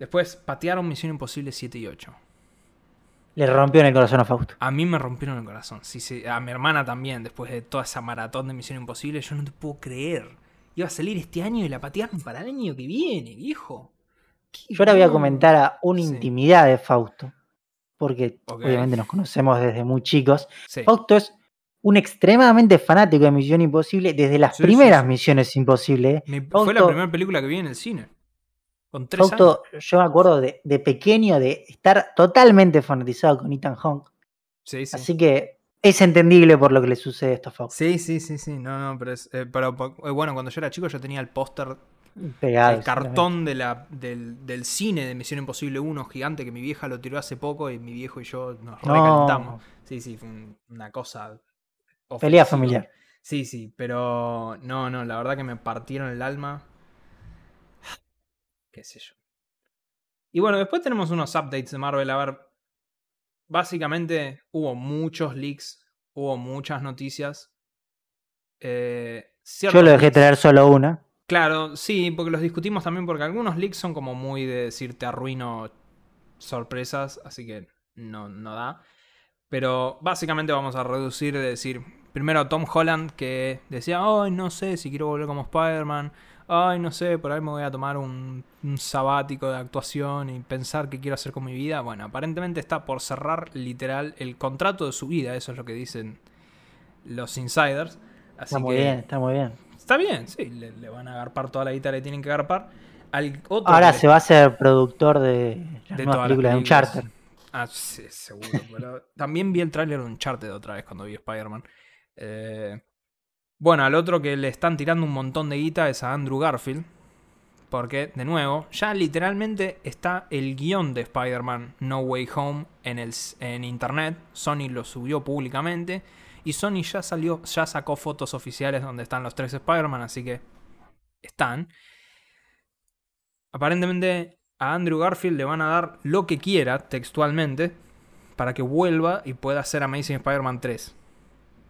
Después patearon Misión Imposible 7 y 8. Le rompió en el corazón a Fausto. A mí me rompieron el corazón. Sí, sí, a mi hermana también, después de toda esa maratón de Misión Imposible. Yo no te puedo creer. Iba a salir este año y la patearon para el año que viene, viejo. ¿Qué Yo ahora voy a comentar a una Sí. intimidad de Fausto, porque obviamente nos conocemos desde muy chicos. Sí. Fausto es un extremadamente fanático de Misión Imposible desde las Sí, primeras. Misiones Imposibles. ¿eh? Mi- fue la primera película que vi en el cine. Con tres años. Fausto, yo me acuerdo de, de pequeño de estar totalmente fanatizado con Ethan Hawke. Sí, sí. Así que es entendible por lo que le sucede a esto a Fausto. Sí, sí, sí, sí. No, no, pero, es, eh, pero eh, bueno, cuando yo era chico yo tenía el póster, Pegado. el cartón de la, del, del cine de Misión Imposible 1 gigante que mi vieja lo tiró hace poco y mi viejo y yo nos No. recalentamos. Sí, sí, fue un- una cosa. Pelea ofensiva. familiar. Sí, sí, pero no, no, la verdad que me partieron el alma. Qué sé yo. Y bueno, después tenemos unos updates de Marvel. A ver, básicamente hubo muchos leaks, hubo muchas noticias. eh, Yo lo dejé tener solo una. Claro, sí, porque los discutimos también porque algunos leaks son como muy de decir te arruino sorpresas, así que no, no da. Pero básicamente vamos a reducir de decir, primero Tom Holland que decía, ay, no sé si quiero volver como Spider-Man, ay, no sé, por ahí me voy a tomar un, un sabático de actuación y pensar qué quiero hacer con mi vida. Bueno, aparentemente está por cerrar literal el contrato de su vida, eso es lo que dicen los insiders. Así Está muy que bien, está muy bien. Está bien, sí, le, le van a agarpar toda la guita, le tienen que agarpar. Al otro Ahora que se va a ser productor de las de nuevas películas de. Uncharted. Ah, sí, seguro. pero también vi el tráiler de Uncharted otra vez cuando vi Spider-Man. Eh, bueno, al otro que le están tirando un montón de guita es a Andrew Garfield. Porque, de nuevo, ya literalmente está el guion de Spider-Man No Way Home en, el, en internet. Sony lo subió públicamente. Y Sony ya salió, ya sacó fotos oficiales donde están los tres Spider-Man, así que están. Aparentemente a Andrew Garfield le van a dar lo que quiera textualmente para que vuelva y pueda hacer Amazing Spider-Man 3.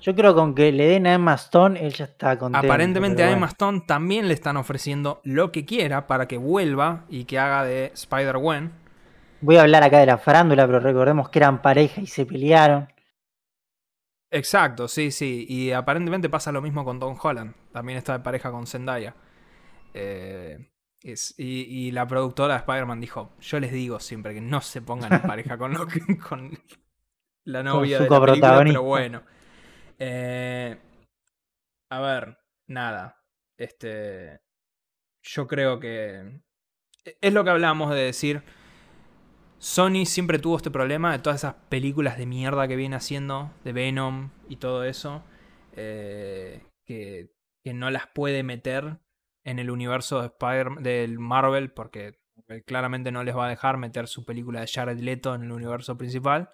Yo creo que con que le den a Emma Stone, él ya está contento. Aparentemente a bueno. Emma Stone también le están ofreciendo lo que quiera para que vuelva y que haga de Spider-Gwen. Voy a hablar acá de la farándula, pero recordemos que eran pareja y se pelearon. Exacto, sí, sí. Y aparentemente pasa lo mismo con Tom Holland. También está de pareja con Zendaya. Eh, es- y, y la productora de Spider-Man dijo, yo les digo siempre que no se pongan en pareja con, lo que- con la novia su de la película, pero bueno. Eh, a ver, nada. Este, yo creo que es lo que hablábamos de decir. Sony siempre tuvo este problema de todas esas películas de mierda que viene haciendo, de Venom y todo eso, eh, que, que no las puede meter en el universo de Spider del Marvel porque claramente no les va a dejar meter su película de Jared Leto en el universo principal.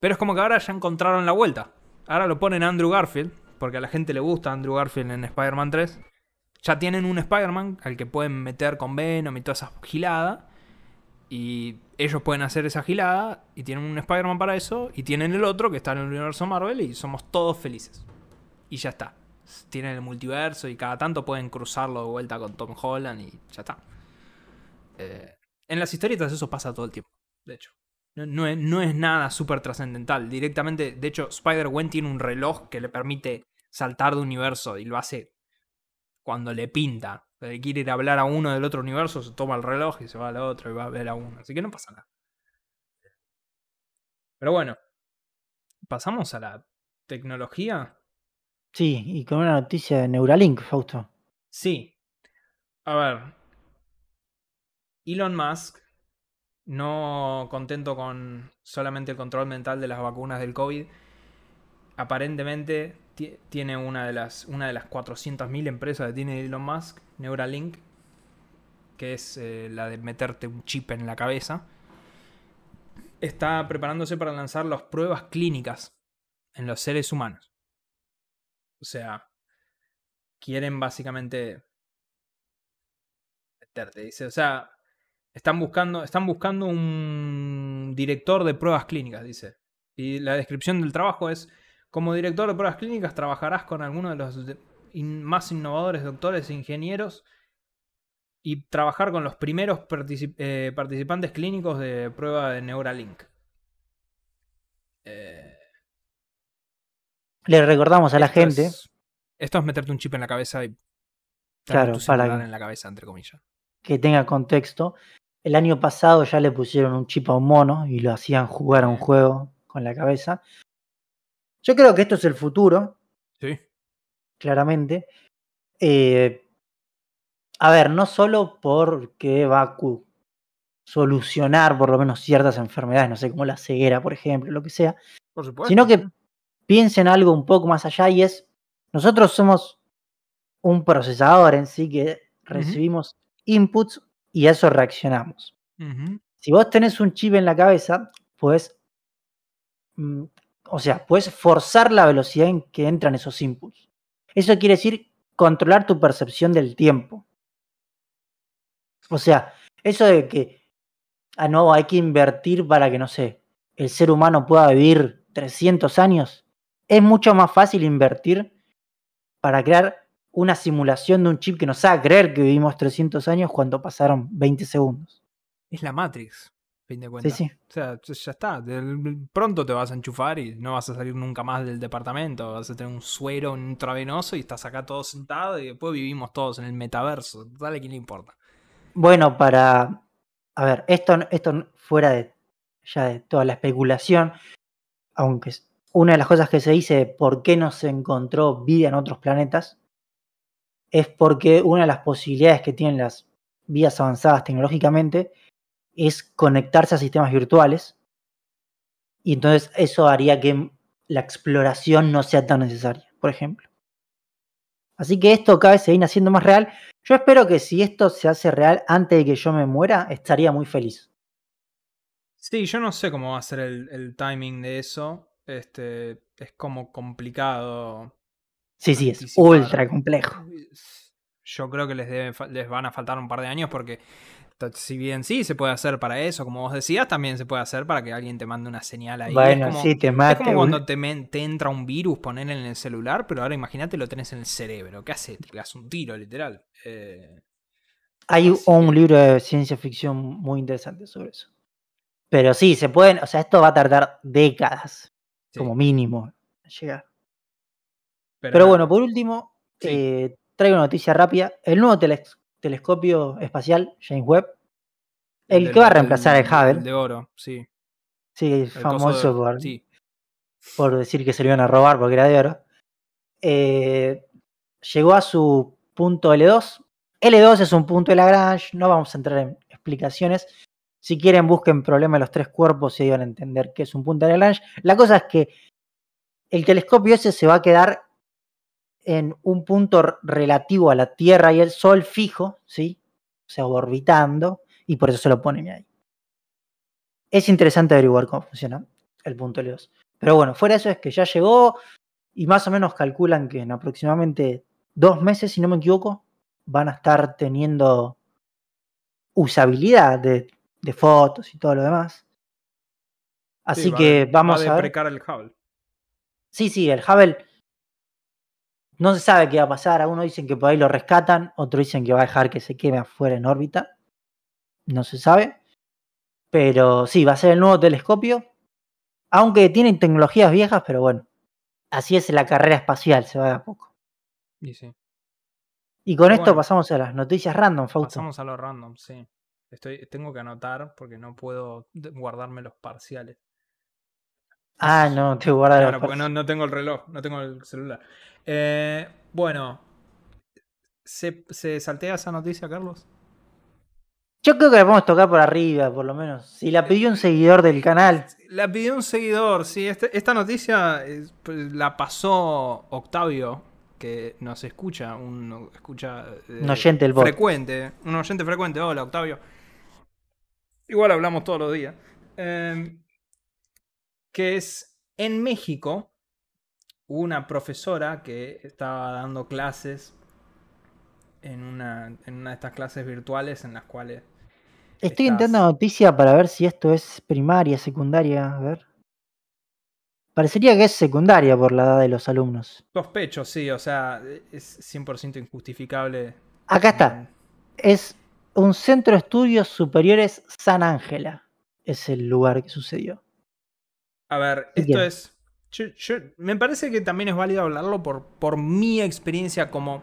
Pero es como que ahora ya encontraron la vuelta. Ahora lo ponen Andrew Garfield, porque a la gente le gusta Andrew Garfield en Spider-Man 3. Ya tienen un Spider-Man al que pueden meter con Venom y toda esa gilada. Y ellos pueden hacer esa gilada y tienen un Spider-Man para eso. Y tienen el otro que está en el universo Marvel y somos todos felices. Y ya está. Tienen el multiverso y cada tanto pueden cruzarlo de vuelta con Tom Holland y ya está. Eh, en las historietas eso pasa todo el tiempo, de hecho. No, no es, no es nada súper trascendental. Directamente, de hecho, Spider-Gwen tiene un reloj que le permite saltar de universo y lo hace cuando le pinta. Le quiere ir a hablar a uno del otro universo, se toma el reloj y se va al otro y va a ver a uno. Así que no pasa nada. Pero bueno, pasamos a la tecnología. Sí, y con una noticia de Neuralink, Fausto. Sí. A ver. Elon Musk, no contento con solamente el control mental de las vacunas del COVID, aparentemente ti- tiene una de las, una de las 400.000 empresas que tiene Elon Musk, Neuralink, que es eh, la de meterte un chip en la cabeza. Está preparándose para lanzar las pruebas clínicas en los seres humanos. O sea, quieren básicamente meterte. Dice, o sea, están buscando, están buscando un director de pruebas clínicas, dice. Y la descripción del trabajo es, como director de pruebas clínicas trabajarás con algunos de los de- in- más innovadores doctores e ingenieros y trabajar con los primeros particip- eh, participantes clínicos de prueba de Neuralink. Eh, Le recordamos a la gente, es- esto es meterte un chip en la cabeza y Claro, para que- en la cabeza, entre comillas. que tenga contexto. El año pasado ya le pusieron un chip a un mono y lo hacían jugar a un juego con la cabeza. Yo creo que esto es el futuro, Sí. claramente. Eh, a ver, no solo porque va a solucionar por lo menos ciertas enfermedades, no sé, como la ceguera, por ejemplo, lo que sea, Por supuesto. sino que piensen algo un poco más allá y es, nosotros somos un procesador en sí que recibimos inputs y a eso reaccionamos. Si vos tenés un chip en la cabeza, pues, mm, o sea, puedes forzar la velocidad en que entran esos inputs. Eso quiere decir controlar tu percepción del tiempo. O sea, eso de que, ah, no, hay que invertir para que, no sé, el ser humano pueda vivir 300 años, es mucho más fácil invertir para crear una simulación de un chip que nos haga creer que vivimos 300 años cuando pasaron 20 segundos. Es la Matrix, fin de cuentas. Sí, sí. O sea, ya está. Pronto te vas a enchufar y no vas a salir nunca más del departamento. Vas a tener un suero intravenoso y estás acá todo sentado y después vivimos todos en el metaverso. Dale, ¿quién le importa? Bueno, para. A ver, esto, esto fuera de ya de toda la especulación, aunque una de las cosas que se dice de por qué no se encontró vida en otros planetas, es porque una de las posibilidades que tienen las vías avanzadas tecnológicamente es conectarse a sistemas virtuales. Y entonces eso haría que la exploración no sea tan necesaria, por ejemplo. Así que esto cada vez se viene haciendo más real. Yo espero que si esto se hace real antes de que yo me muera, estaría muy feliz. Sí, yo no sé cómo va a ser el, el timing de eso. Este, es como complicado. Sí, sí, es ultra complejo. Yo creo que les, van a faltar un par de años porque si bien sí se puede hacer para eso, como vos decías, también se puede hacer para que alguien te mande una señal ahí. Bueno, es como, sí, te es mate. como un- cuando te, men- te entra un virus, ponerlo en el celular, pero ahora imagínate lo tenés en el cerebro. ¿Qué haces? Te pegas un tiro, literal. Eh, Hay un que- libro de ciencia ficción muy interesante sobre eso. Pero sí, se pueden, o sea, esto va a tardar décadas, sí, como mínimo, en llegar. Pero bueno, por último, Sí. eh, traigo una noticia rápida. El nuevo teles- telescopio espacial, James Webb, el que va a reemplazar al Hubble, de oro, sí. sí, El famoso de- por, sí. por decir que se lo iban a robar porque era de oro, eh, llegó a su punto L2. L2 es un punto de Lagrange, no vamos a entrar en explicaciones. Si quieren, busquen problema de los tres cuerpos y ahí van a entender qué es un punto de Lagrange. La cosa es que el telescopio ese se va a quedar en un punto relativo a la Tierra y el Sol fijo, ¿sí? O sea, orbitando, y por eso se lo ponen ahí. Es interesante averiguar cómo funciona el punto L2. Pero bueno, fuera de eso es que ya llegó y más o menos calculan que en aproximadamente dos meses, si no me equivoco, van a estar teniendo usabilidad de, de fotos y todo lo demás. Así Sí, va que vamos va a ver. el Hubble. Sí, sí, el Hubble no se sabe qué va a pasar. Algunos dicen que por ahí lo rescatan, otros dicen que va a dejar que se queme afuera en órbita. No se sabe. Pero sí, va a ser el nuevo telescopio. Aunque tienen tecnologías viejas, pero bueno. Así es la carrera espacial, se va de a poco. Y sí. Y con Pero esto bueno. pasamos a las noticias random, Fausto. Pasamos a lo random, sí. Estoy, tengo que anotar porque no puedo guardarme los parciales. Ah, no, te guarda Claro, los porque no, no tengo el reloj, no tengo el celular. Eh, bueno, ¿se, ¿se saltea esa noticia, Carlos? Yo creo que la podemos tocar por arriba, por lo menos. Si la pidió un seguidor del canal. La pidió un seguidor, sí. este- esta noticia eh, pues, la pasó Octavio, que nos escucha, un escucha eh, Un oyente del frecuente, un oyente frecuente. Hola, Octavio. Igual hablamos todos los días. Eh, que es en México una profesora que estaba dando clases en una, en una de estas clases virtuales en las cuales Estoy Estás- entrando a noticia para ver si esto es primaria, secundaria. A ver. Parecería que es secundaria por la edad de los alumnos. Sospecho, sí, o sea, es 100% injustificable. Acá está. Es un centro de estudios superiores San Ángela. Es el lugar que sucedió. A ver, ¿Qué esto es. yo- yo- me parece que también es válido hablarlo por, por mi experiencia como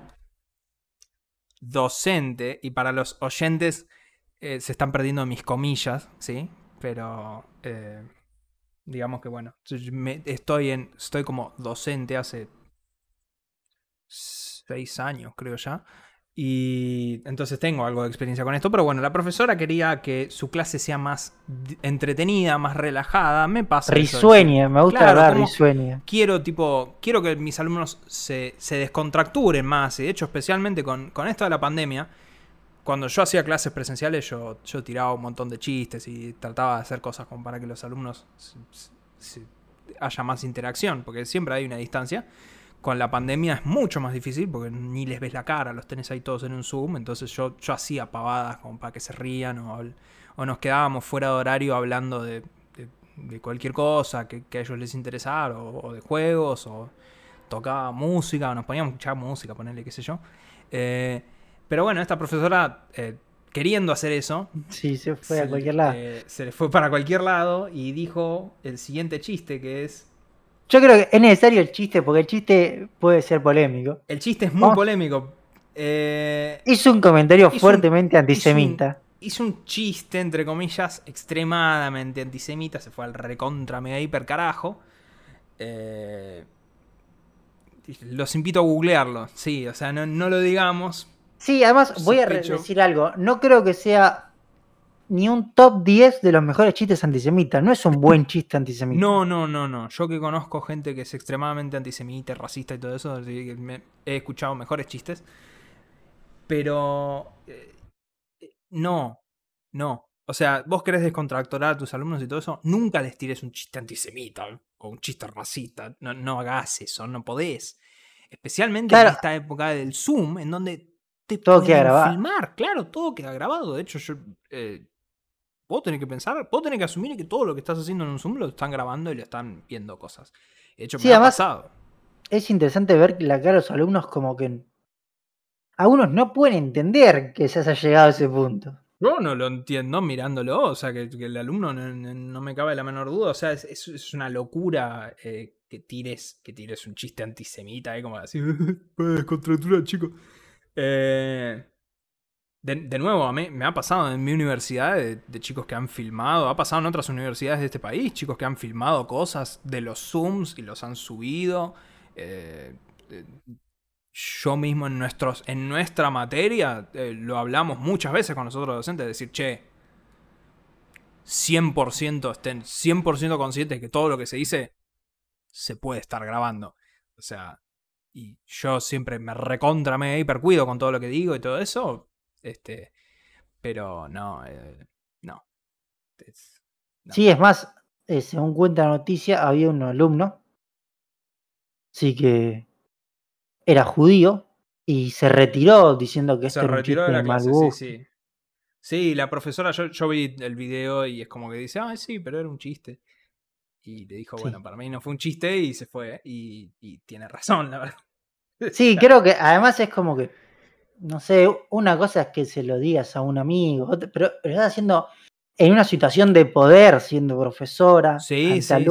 docente. Y para los oyentes eh, se están perdiendo mis comillas, ¿sí? Pero eh, digamos que bueno, me- estoy en. Estoy como docente hace seis años, creo ya. Y entonces tengo algo de experiencia con esto, pero bueno, la profesora quería que su clase sea más entretenida, más relajada. Me pasa eso. Risueña, me gusta Claro, hablar risueña. Quiero, tipo, quiero que mis alumnos se, se descontracturen más. Y de hecho, especialmente con, con esto de la pandemia, cuando yo hacía clases presenciales, yo, yo tiraba un montón de chistes y trataba de hacer cosas como para que los alumnos se- se- se- haya más interacción, porque siempre hay una distancia. Con la pandemia es mucho más difícil porque ni les ves la cara, los tenés ahí todos en un Zoom. Entonces yo, yo hacía pavadas como para que se rían o, o nos quedábamos fuera de horario hablando de, de- de cualquier cosa que, que a ellos les interesara o, o de juegos o tocaba música, nos poníamos a escuchar música, ponerle qué sé yo. Eh, pero bueno, esta profesora, eh, queriendo hacer eso, Sí, se fue a cualquier lado. eh, se le fue para cualquier lado y dijo el siguiente chiste que es... Yo creo que es necesario el chiste, porque el chiste puede ser polémico. El chiste es muy Vamos. polémico. Eh, Hizo un comentario Hizo un- fuertemente antisemita. hizo un chiste, entre comillas, extremadamente antisemita, se fue al recontra mega hiper carajo. Eh, los invito a googlearlo, sí, o sea, no, no lo digamos. Sí, además voy a decir algo. No creo que sea ni un top 10 de los mejores chistes antisemitas. No es un buen chiste antisemita. No, no, no, no. Yo que conozco gente que es extremadamente antisemita, racista y todo eso, he escuchado mejores chistes. Pero... eh, no, no. O sea, vos querés descontractorar a tus alumnos y todo eso, nunca les tires un chiste antisemita o un chiste racista. No, no hagas eso, no podés. Especialmente Claro. en esta época del Zoom, en donde te Todo queda grabado. filmar. Claro, todo queda grabado. De hecho, yo... eh, vos tenés que pensar, vos tenés que asumir que todo lo que estás haciendo en un Zoom lo están grabando y lo están viendo cosas. De hecho, Sí, me ha además- pasado. Es interesante ver la cara de los alumnos como que... Algunos no pueden entender que se haya llegado a ese punto. Yo no lo entiendo mirándolo, o sea, que, que el alumno no, no- me cabe la menor duda, o sea, es, es- una locura eh, que tires que tires un chiste antisemita, eh, como así, descontractura, chico. Eh, de, nuevo, a mí me ha pasado en mi universidad de, chicos que han filmado, ha pasado en otras universidades de este país, chicos que han filmado cosas de los Zooms y los han subido. eh, eh, yo mismo en, nuestros, en nuestra materia eh, lo hablamos muchas veces con nosotros docentes, decir, che, 100% estén 100% conscientes que todo lo que se dice se puede estar grabando. O sea, y yo siempre me recontra me hipercuido con todo lo que digo y todo eso, este, pero no, eh, no. Es- No. Sí, es más, eh, según cuenta la noticia, había un alumno, sí que era judío, y se retiró diciendo que esto se era un retiró de la clase, sí, sí. Sí, la profesora, yo, yo vi el video y es como que dice, ah, sí, pero era un chiste. Y le dijo, Sí. bueno, para mí no fue un chiste y se fue. Y, y tiene razón, la verdad. Sí, creo que además es como que, no sé, una cosa es que se lo digas a un amigo, pero lo estás haciendo en una situación de poder, siendo profesora, Sí, ante sí.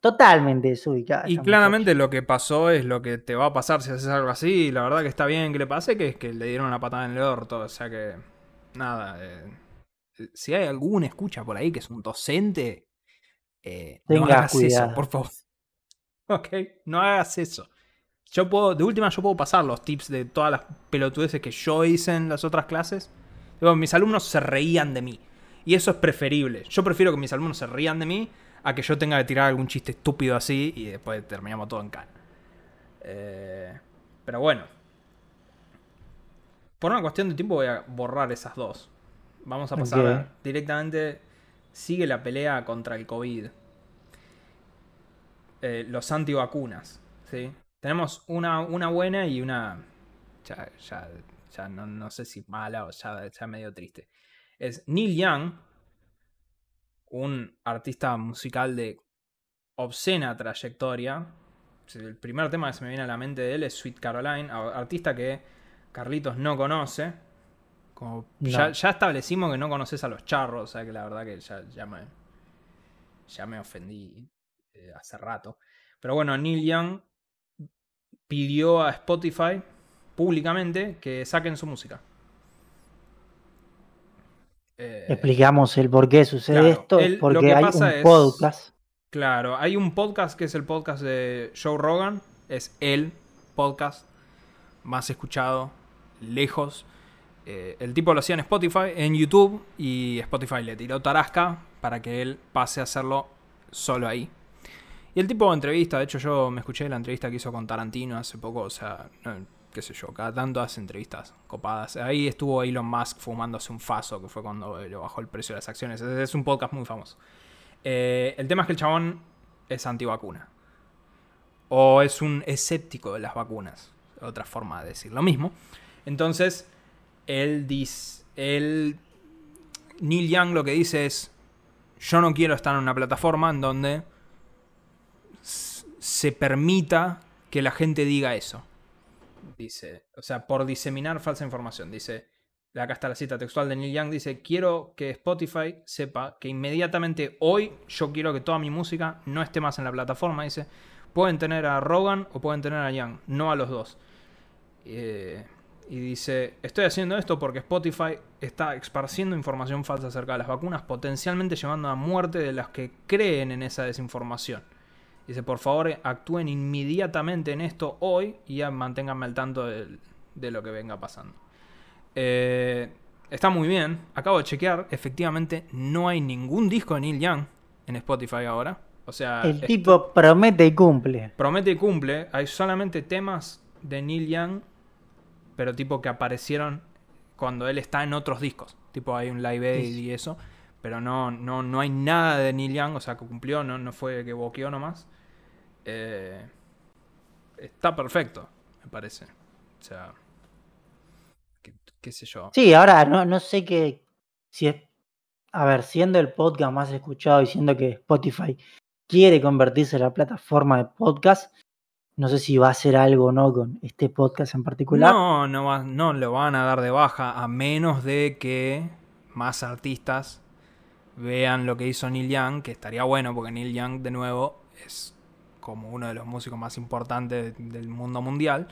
Totalmente desubicada. Y claramente lo que pasó es lo que te va a pasar si haces algo así. Y la verdad que está bien que le pase, que es que le dieron una patada en el orto. O sea que, nada. eh, si hay alguna escucha por ahí que es un docente, eh, no Tenga hagas eso, cuidado. por favor. Ok, no hagas eso. Yo puedo, de última, yo puedo pasar los tips de todas las pelotudeces que yo hice en las otras clases. Digo, mis alumnos se reían de mí. Y eso es preferible. Yo prefiero que mis alumnos se rían de mí a que yo tenga que tirar algún chiste estúpido así y después terminamos todo en cana. Eh, pero bueno. Por una cuestión de tiempo voy a borrar esas dos. Vamos a pasar directamente. Sigue la pelea contra el COVID. Eh, los antivacunas. ¿sí? Tenemos una, una buena y una. Ya, ya, ya no, no sé si mala o ya, ya medio triste. Es Neil Young, un artista musical de obscena trayectoria. El primer tema que se me viene a la mente de él es Sweet Caroline, artista que Carlitos no conoce. Como No. ya, ya establecimos que no conoces a los charros, o sea que la verdad que ya, ya me, ya me ofendí eh, hace rato. Pero bueno, Neil Young pidió a Spotify públicamente que saquen su música. Eh, Explicamos el por qué sucede claro, esto, lo porque que hay pasa un es- podcast. Claro, hay un podcast que es el podcast de Joe Rogan. Es el podcast más escuchado, lejos. Eh, el tipo lo hacía en Spotify, en YouTube, y Spotify le tiró tarasca para que él pase a hacerlo solo ahí. Y el tipo entrevista, de hecho yo me escuché la entrevista que hizo con Tarantino hace poco, o sea, qué sé yo, cada tanto hace entrevistas copadas. Ahí estuvo Elon Musk fumándose un faso, que fue cuando le bajó el precio de las acciones. Es, un podcast muy famoso. Eh, el tema es que el chabón es antivacuna. O es un escéptico de las vacunas. Otra forma de decir lo mismo. Entonces, él dice. Él. Neil Young lo que dice es. Yo no quiero estar en una plataforma en donde se permita que la gente diga eso. Dice, o sea, por diseminar falsa información. Dice, acá está la cita textual de Neil Young, dice, quiero que Spotify sepa que inmediatamente hoy yo quiero que toda mi música no esté más en la plataforma. Dice, pueden tener a Rogan o pueden tener a Young, no a los dos. Eh, y dice, estoy haciendo esto porque Spotify está esparciendo información falsa acerca de las vacunas, potencialmente llevando a muerte de las que creen en esa desinformación. Dice, por favor, actúen inmediatamente en esto hoy y ya manténganme al tanto de, lo que venga pasando. Eh, está muy bien, acabo de chequear, efectivamente no hay ningún disco de Neil Young en Spotify ahora. O sea, el tipo promete y cumple. Promete y cumple. Hay solamente temas de Neil Young pero tipo que aparecieron cuando él está en otros discos. Tipo hay un live aid y eso. Pero no, no, no hay nada de Neil Young, o sea, que cumplió, no, no fue que boqueó nomás. Eh, está perfecto, me parece. O sea, qué, sé yo. Sí, ahora no, no sé qué. Si es. A ver, siendo el podcast más escuchado y siendo que Spotify quiere convertirse en la plataforma de podcast, no sé si va a hacer algo o no con este podcast en particular. No, no, no lo van a dar de baja a menos de que más artistas vean lo que hizo Neil Young, que estaría bueno porque Neil Young de nuevo es como uno de los músicos más importantes del mundo mundial.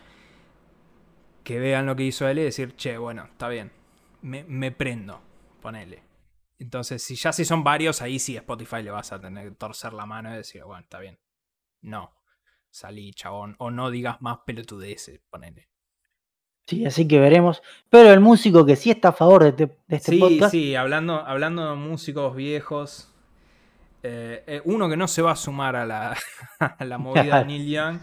Que vean lo que hizo él y decir, che, bueno, está bien, me, me prendo, ponele. Entonces, si ya si son varios, ahí sí Spotify le vas a tener que torcer la mano y decir, bueno, está bien. No, salí, chabón. O no digas más pelotudeces, ponele. Sí, así que veremos. Pero el músico que sí está a favor de, este, este podcast. Sí, sí, hablando, hablando de músicos viejos. Eh, eh, uno que no se va a sumar a la, la movida de Neil Young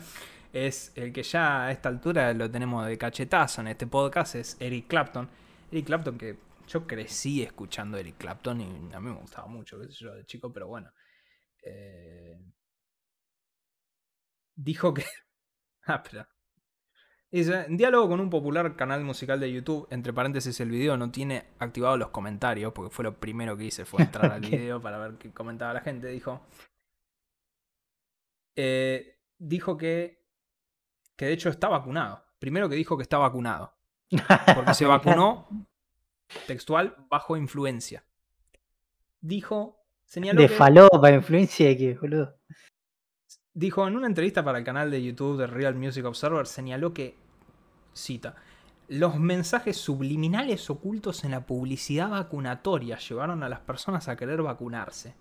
es el que ya a esta altura lo tenemos de cachetazo en este podcast, es Eric Clapton. Eric Clapton que yo crecí escuchando Eric Clapton y a mí me gustaba mucho, qué sé yo, de chico, pero bueno. Eh, dijo que... ah. Dice, en diálogo con un popular canal musical de YouTube, entre paréntesis el video no tiene activados los comentarios, porque fue lo primero que hice, fue entrar al video para ver qué comentaba la gente, dijo. Eh, dijo que, que de hecho está vacunado. Primero que dijo que está vacunado. Porque se vacunó, textual, bajo influencia. Dijo, señaló... De falopa, influencia de qué, boludo. Dijo en una entrevista para el canal de YouTube de Real Music Observer, señaló que, cita, los mensajes subliminales ocultos en la publicidad vacunatoria llevaron a las personas a querer vacunarse.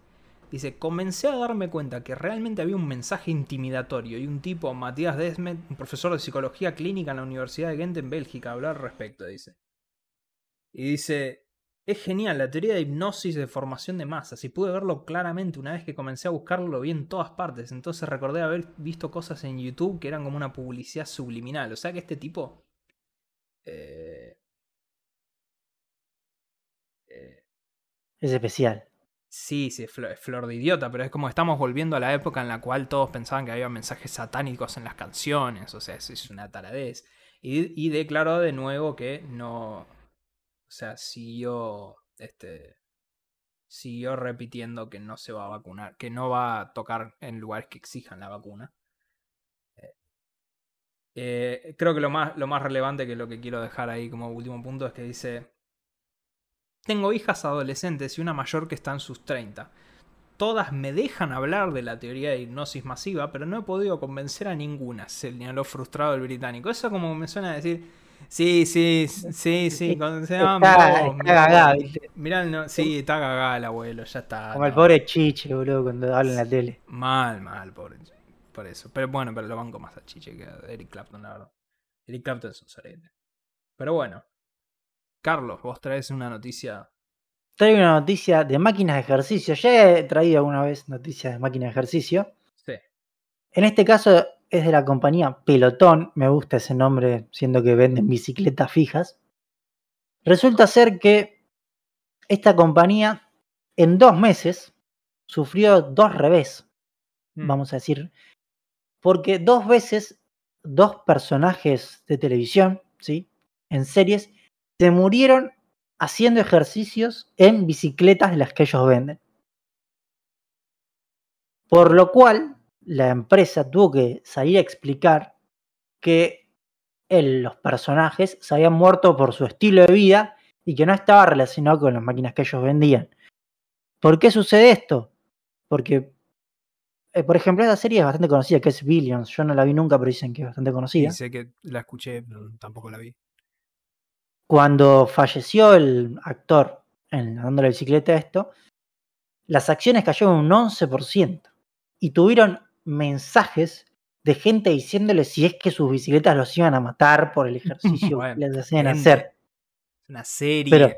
Dice, comencé a darme cuenta que realmente había un mensaje intimidatorio y un tipo, Matías Desmet, un profesor de psicología clínica en la Universidad de Ghent en Bélgica, habló al respecto, dice. Y dice, es genial, la teoría de hipnosis de formación de masas, y pude verlo claramente una vez que comencé a buscarlo, lo vi en todas partes, entonces recordé haber visto cosas en YouTube que eran como una publicidad subliminal, o sea que este tipo... Eh, eh, es especial. Sí, sí, es flor, de idiota, pero es como estamos volviendo a la época en la cual todos pensaban que había mensajes satánicos en las canciones, o sea, es, es una taradez. Y, y declaró de nuevo que no, sea, siguió, este, siguió repitiendo que no se va a vacunar, que no va a tocar en lugares que exijan la vacuna. Eh, eh, creo que lo más, lo más relevante que lo que quiero dejar ahí como último punto es que dice, tengo hijas adolescentes y una mayor que está en sus 30. Todas me dejan hablar de la teoría de hipnosis masiva, pero no he podido convencer a ninguna, señaló frustrado el británico. Eso como me suena a decir, Sí, sí, sí, sí. Cuando se llama. Está, cagada, Mirá, no, sí, está cagada el abuelo, ya está. Como el pobre Chiche, boludo, cuando habla en la tele. Mal, mal, pobre. Por eso. Pero bueno, pero lo banco más a Chiche que a Eric Clapton, la verdad. Eric Clapton es un sorete. Pero bueno. Carlos, vos traes una noticia. Traigo una noticia de máquinas de ejercicio. Ya he traído alguna vez noticias de máquinas de ejercicio. Sí. En este caso es de la compañía Pelotón, me gusta ese nombre, siendo que venden bicicletas fijas. Resulta ser que esta compañía en dos meses sufrió dos revés, mm. vamos a decir, porque dos veces dos personajes de televisión, ¿sí? En series, se murieron haciendo ejercicios en bicicletas de las que ellos venden. Por lo cual, la empresa tuvo que salir a explicar que los personajes se habían muerto por su estilo de vida y que no estaba relacionado con las máquinas que ellos vendían. ¿Por qué sucede esto? Porque, eh, por ejemplo, esta serie es bastante conocida, que es Billions. Yo no la vi nunca, pero dicen que es bastante conocida. sé que la escuché, pero tampoco la vi. Cuando falleció el actor en dando la bicicleta a esto, las acciones cayeron un 11% y tuvieron mensajes de gente diciéndole si es que sus bicicletas los iban a matar por el ejercicio que les hacían hacer. Una serie. Pero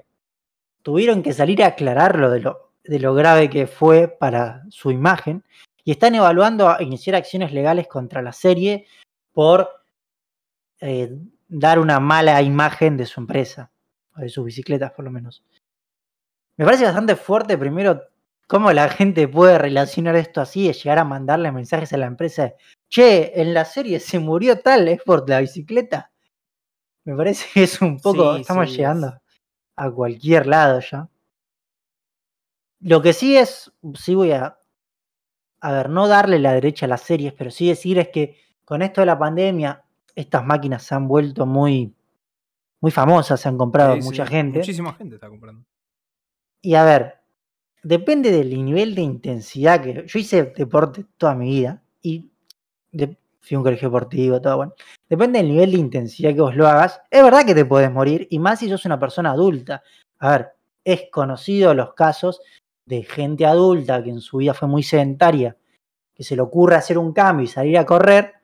tuvieron que salir a aclararlo de lo, de lo grave que fue para su imagen y están evaluando a iniciar acciones legales contra la serie por eh, dar una mala imagen de su empresa, o de sus bicicletas por lo menos. Me parece bastante fuerte primero cómo la gente puede relacionar esto así, de llegar a mandarle mensajes a la empresa, che, en la serie se murió tal, es por la bicicleta. Me parece que es un poco, estamos llegando a cualquier lado ya. Lo que sí es, sí voy a, a ver, no darle la derecha a las series, pero sí decir es que con esto de la pandemia, estas máquinas se han vuelto muy, muy famosas, se han comprado mucha gente. Muchísima gente está comprando. Y a ver, depende del nivel de intensidad que. Yo hice deporte toda mi vida y fui a un colegio deportivo, todo bueno. Depende del nivel de intensidad que vos lo hagas. Es verdad que te puedes morir, y más si sos una persona adulta. A ver, es conocido los casos de gente adulta que en su vida fue muy sedentaria, que se le ocurre hacer un cambio y salir a correr,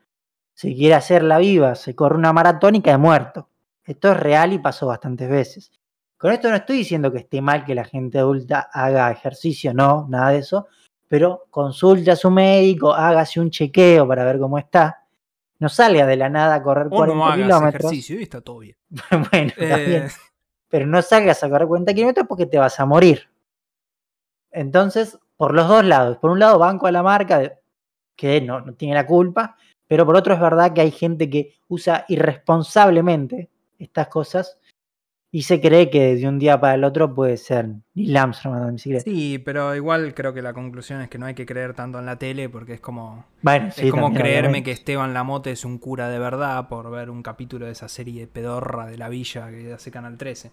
se quiere hacer la viva, se corre una maratón y cae muerto. Esto es real y pasó bastantes veces. Con esto no estoy diciendo que esté mal que la gente adulta haga ejercicio, no, nada de eso, pero consulte a su médico, hágase un chequeo para ver cómo está. No salga de la nada a correr 40 no kilómetros. ejercicio y está todo bien. bueno, eh. Pero no salgas a correr 40 kilómetros porque te vas a morir. Entonces, por los dos lados. Por un lado, banco a la marca, que no, no tiene la culpa, pero por otro es verdad que hay gente que usa irresponsablemente estas cosas y se cree que de un día para el otro puede ser Neil Armstrong andando en bicicleta. Sí, pero igual creo que la conclusión es que no hay que creer tanto en la tele porque es como, bueno, es como creerme que Esteban Lamote es un cura de verdad por ver un capítulo de esa serie pedorra de la villa que hace Canal 13.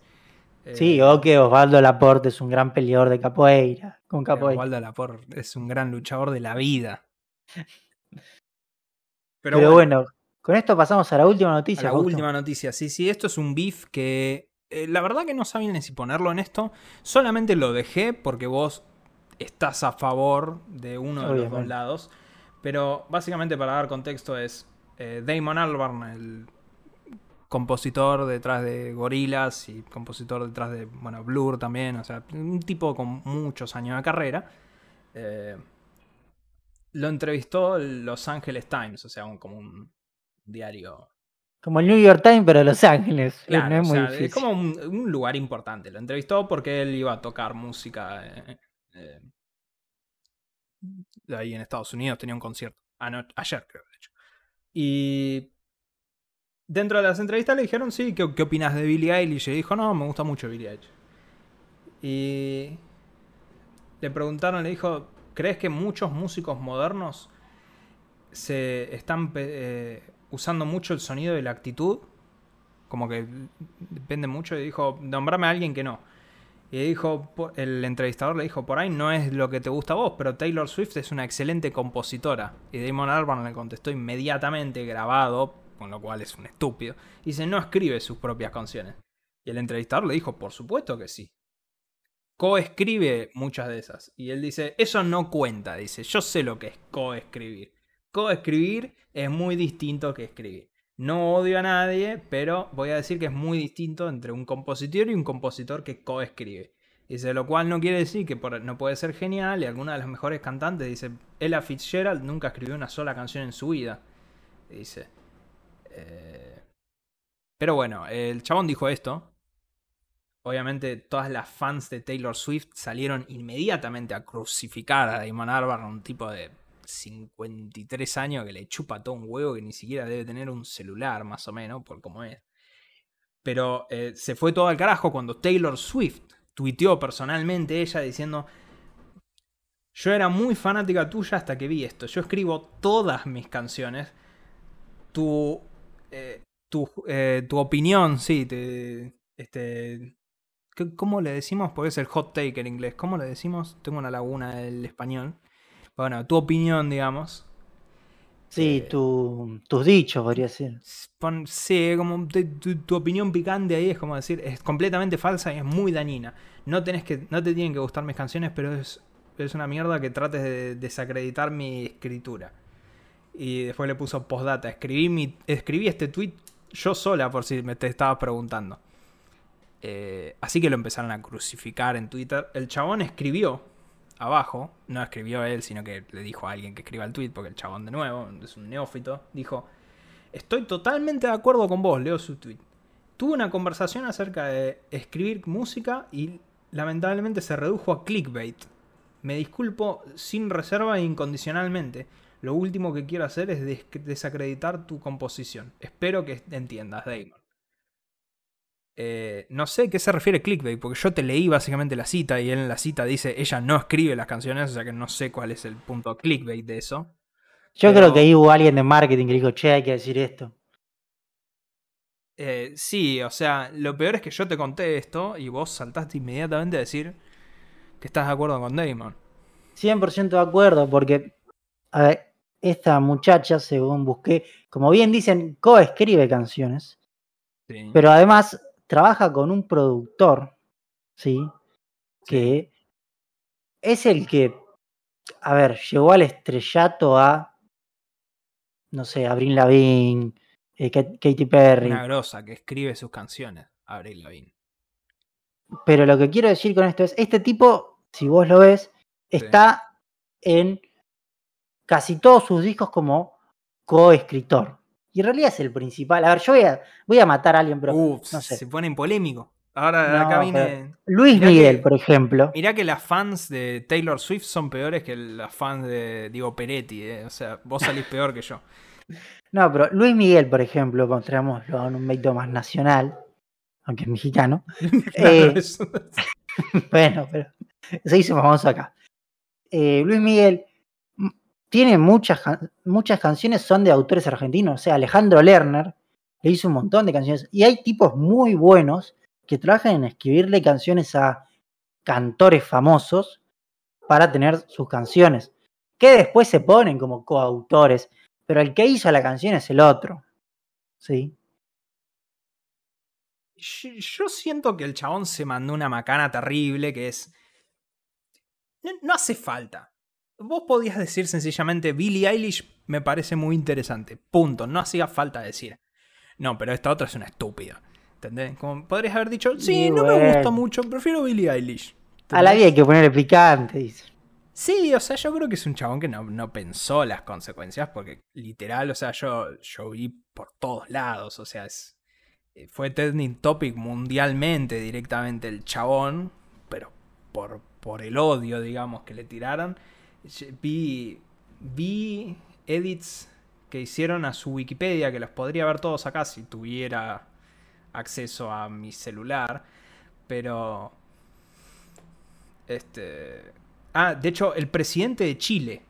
Sí, eh, o que Osvaldo Laporte es un gran peleador de capoeira. Con capoeira. Osvaldo Laporte es un gran luchador de la vida. Pero, bueno, con esto pasamos a la última noticia. A la última noticia, sí, sí, esto es un beef que eh, la verdad que no sabía ni si ponerlo en esto. Solamente lo dejé porque vos estás a favor de uno de los dos lados. Pero básicamente para dar contexto es eh, Damon Albarn, el compositor detrás de Gorillaz y compositor detrás de bueno, Blur también, o sea, un tipo con muchos años de carrera. Eh, lo entrevistó Los Angeles Times, o sea, como un diario como el New York Times, pero Los Ángeles. es, como un, lugar importante. Lo entrevistó porque él iba a tocar música eh, eh, ahí en Estados Unidos. Tenía un concierto. ayer, creo, de hecho. Y dentro de las entrevistas le dijeron, sí, ¿qué, qué opinas de Billie Eilish? Y dijo, no, me gusta mucho Billie Eilish. Y le preguntaron, le dijo, ¿crees que muchos músicos modernos se están... Eh, usando mucho el sonido de la actitud. Como que depende mucho. Y dijo, nombrame a alguien que no. Y dijo, el entrevistador le dijo, por ahí no es lo que te gusta a vos, pero Taylor Swift es una excelente compositora. Y Damon Albarn le contestó inmediatamente, grabado, con lo cual es un estúpido. Y dice, no escribe sus propias canciones. Y el entrevistador le dijo, por supuesto que sí. Coescribe muchas de esas. Y él dice, eso no cuenta, dice, yo sé lo que es coescribir. Coescribir es muy distinto que escribir. No odio a nadie, pero voy a decir que es muy distinto entre un compositor y un compositor que coescribe. Dice, lo cual no quiere decir que no puede ser genial y alguna de las mejores cantantes, dice, Ella Fitzgerald nunca escribió una sola canción en su vida. Dice. Eh, pero bueno, el chabón dijo esto. Obviamente todas las fans de Taylor Swift salieron inmediatamente a crucificar a Damon Albarn, un tipo de 53 años que le chupa todo un huevo que ni siquiera debe tener un celular, más o menos, por cómo es. Pero eh, se fue todo al carajo cuando Taylor Swift tuiteó personalmente ella diciendo, yo era muy fanática tuya hasta que vi esto, yo escribo todas mis canciones, tu Eh, tu, eh, tu opinión, sí, te, este, ¿qué- ¿cómo le decimos? Porque es el hot take en inglés. ¿Cómo le decimos? Tengo una laguna del español. Bueno, tu opinión, digamos. Sí, Eh, tu- tus dichos, podría ser. Pon- sí, como te- tu, tu opinión picante ahí es como decir, es completamente falsa y es muy dañina. No, tenés que, no te tienen que gustar mis canciones, pero es, es una mierda que trates de desacreditar mi escritura. Y después le puso postdata. Escribí, mi, escribí este tweet yo sola, por si me te estabas preguntando. Eh, así que lo empezaron a crucificar en Twitter. El chabón escribió abajo, no escribió él, sino que le dijo a alguien que escriba el tweet, porque el chabón de nuevo es un neófito, dijo, estoy totalmente de acuerdo con vos, leo su tweet. Tuve una conversación acerca de escribir música y lamentablemente se redujo a clickbait. Me disculpo sin reserva e incondicionalmente. Lo último que quiero hacer es des- desacreditar tu composición. Espero que entiendas, Damon. Eh, no sé a qué se refiere clickbait, porque yo te leí básicamente la cita y él en la cita dice ella no escribe las canciones, o sea que no sé cuál es el punto clickbait de eso. Yo Pero- creo que ahí hubo alguien de marketing que dijo, che, hay que decir esto. Eh, sí, o sea, lo peor es que yo te conté esto y vos saltaste inmediatamente a decir que estás de acuerdo con Damon. 100% de acuerdo, porque a ver, esta muchacha, según busqué, como bien dicen, coescribe canciones, Sí. pero además trabaja con un productor, ¿sí? Que es el que, a ver, llegó al estrellato a, no sé, Avril Lavigne, eh, Kat- Katy Perry. Una grosa que escribe sus canciones, Avril Lavigne. Pero lo que quiero decir con esto es, este tipo, si vos lo ves, está en casi todos sus discos como coescritor. Y en realidad es el principal. A ver, yo voy a, voy a matar a alguien, pero Uf, no sé. se pone en polémico. Ahora No, acá viene. Luis mirá Miguel, que- por ejemplo. Mirá que las fans de Taylor Swift son peores que las fans de Diego Peretti, eh. O sea, vos salís peor que yo. No, pero Luis Miguel, por ejemplo, mostrámoslo en un método más nacional, aunque es mexicano. Eh, bueno, pero se hizo famoso acá. Eh, Luis Miguel tiene muchas, muchas canciones, son de autores argentinos. O sea, Alejandro Lerner le hizo un montón de canciones. Y hay tipos muy buenos que trabajan en escribirle canciones a cantores famosos para tener sus canciones. Que después se ponen como coautores. Pero el que hizo la canción es el otro. ¿Sí? Yo, siento que el chabón se mandó una macana terrible que es. No hace falta. Vos podías decir sencillamente Billie Eilish me parece muy interesante. Punto. No hacía falta decir. No, pero esta otra es una estúpida. ¿Entendés? Como podrías haber dicho, sí, no me gusta mucho, prefiero Billie Eilish. A la vida hay que ponerle picante, dice. Sí, o sea, yo creo que es un chabón que no, no pensó las consecuencias, porque literal, o sea, yo, yo vi por todos lados, o sea, es, eh, fue trending topic mundialmente directamente el chabón, pero por, por el odio, digamos, que le tiraron. Vi, vi edits que hicieron a su Wikipedia, que los podría ver todos acá si tuviera acceso a mi celular, pero... Este... Ah, de hecho, el presidente de Chile,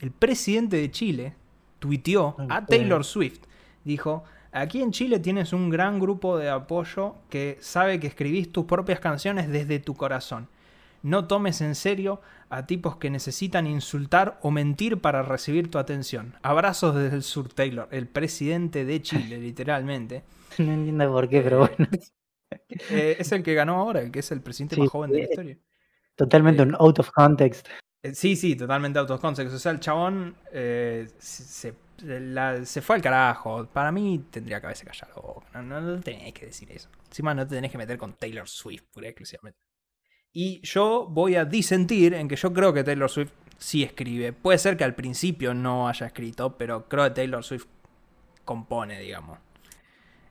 el presidente de Chile tuiteó Ay, a Taylor Swift. Dijo, aquí en Chile tienes un gran grupo de apoyo que sabe que escribís tus propias canciones desde tu corazón. No tomes en serio a tipos que necesitan insultar o mentir para recibir tu atención. Abrazos desde el sur, Taylor, el presidente de Chile, literalmente. No entiendo por qué, pero bueno. Eh, es el que ganó ahora, el que es el presidente Sí, más joven de la eh, historia. Totalmente Eh, un out of context. Eh, Sí, sí, totalmente out of context. O sea, el chabón eh, se, se- la- se fue al carajo. Para mí tendría que haberse callado. No, no, no tenés que decir eso. Encima no te tenés que meter con Taylor Swift, pura exclusivamente. Y yo voy a disentir en que yo creo que Taylor Swift sí escribe. Puede ser que al principio no haya escrito, pero creo que Taylor Swift compone, digamos.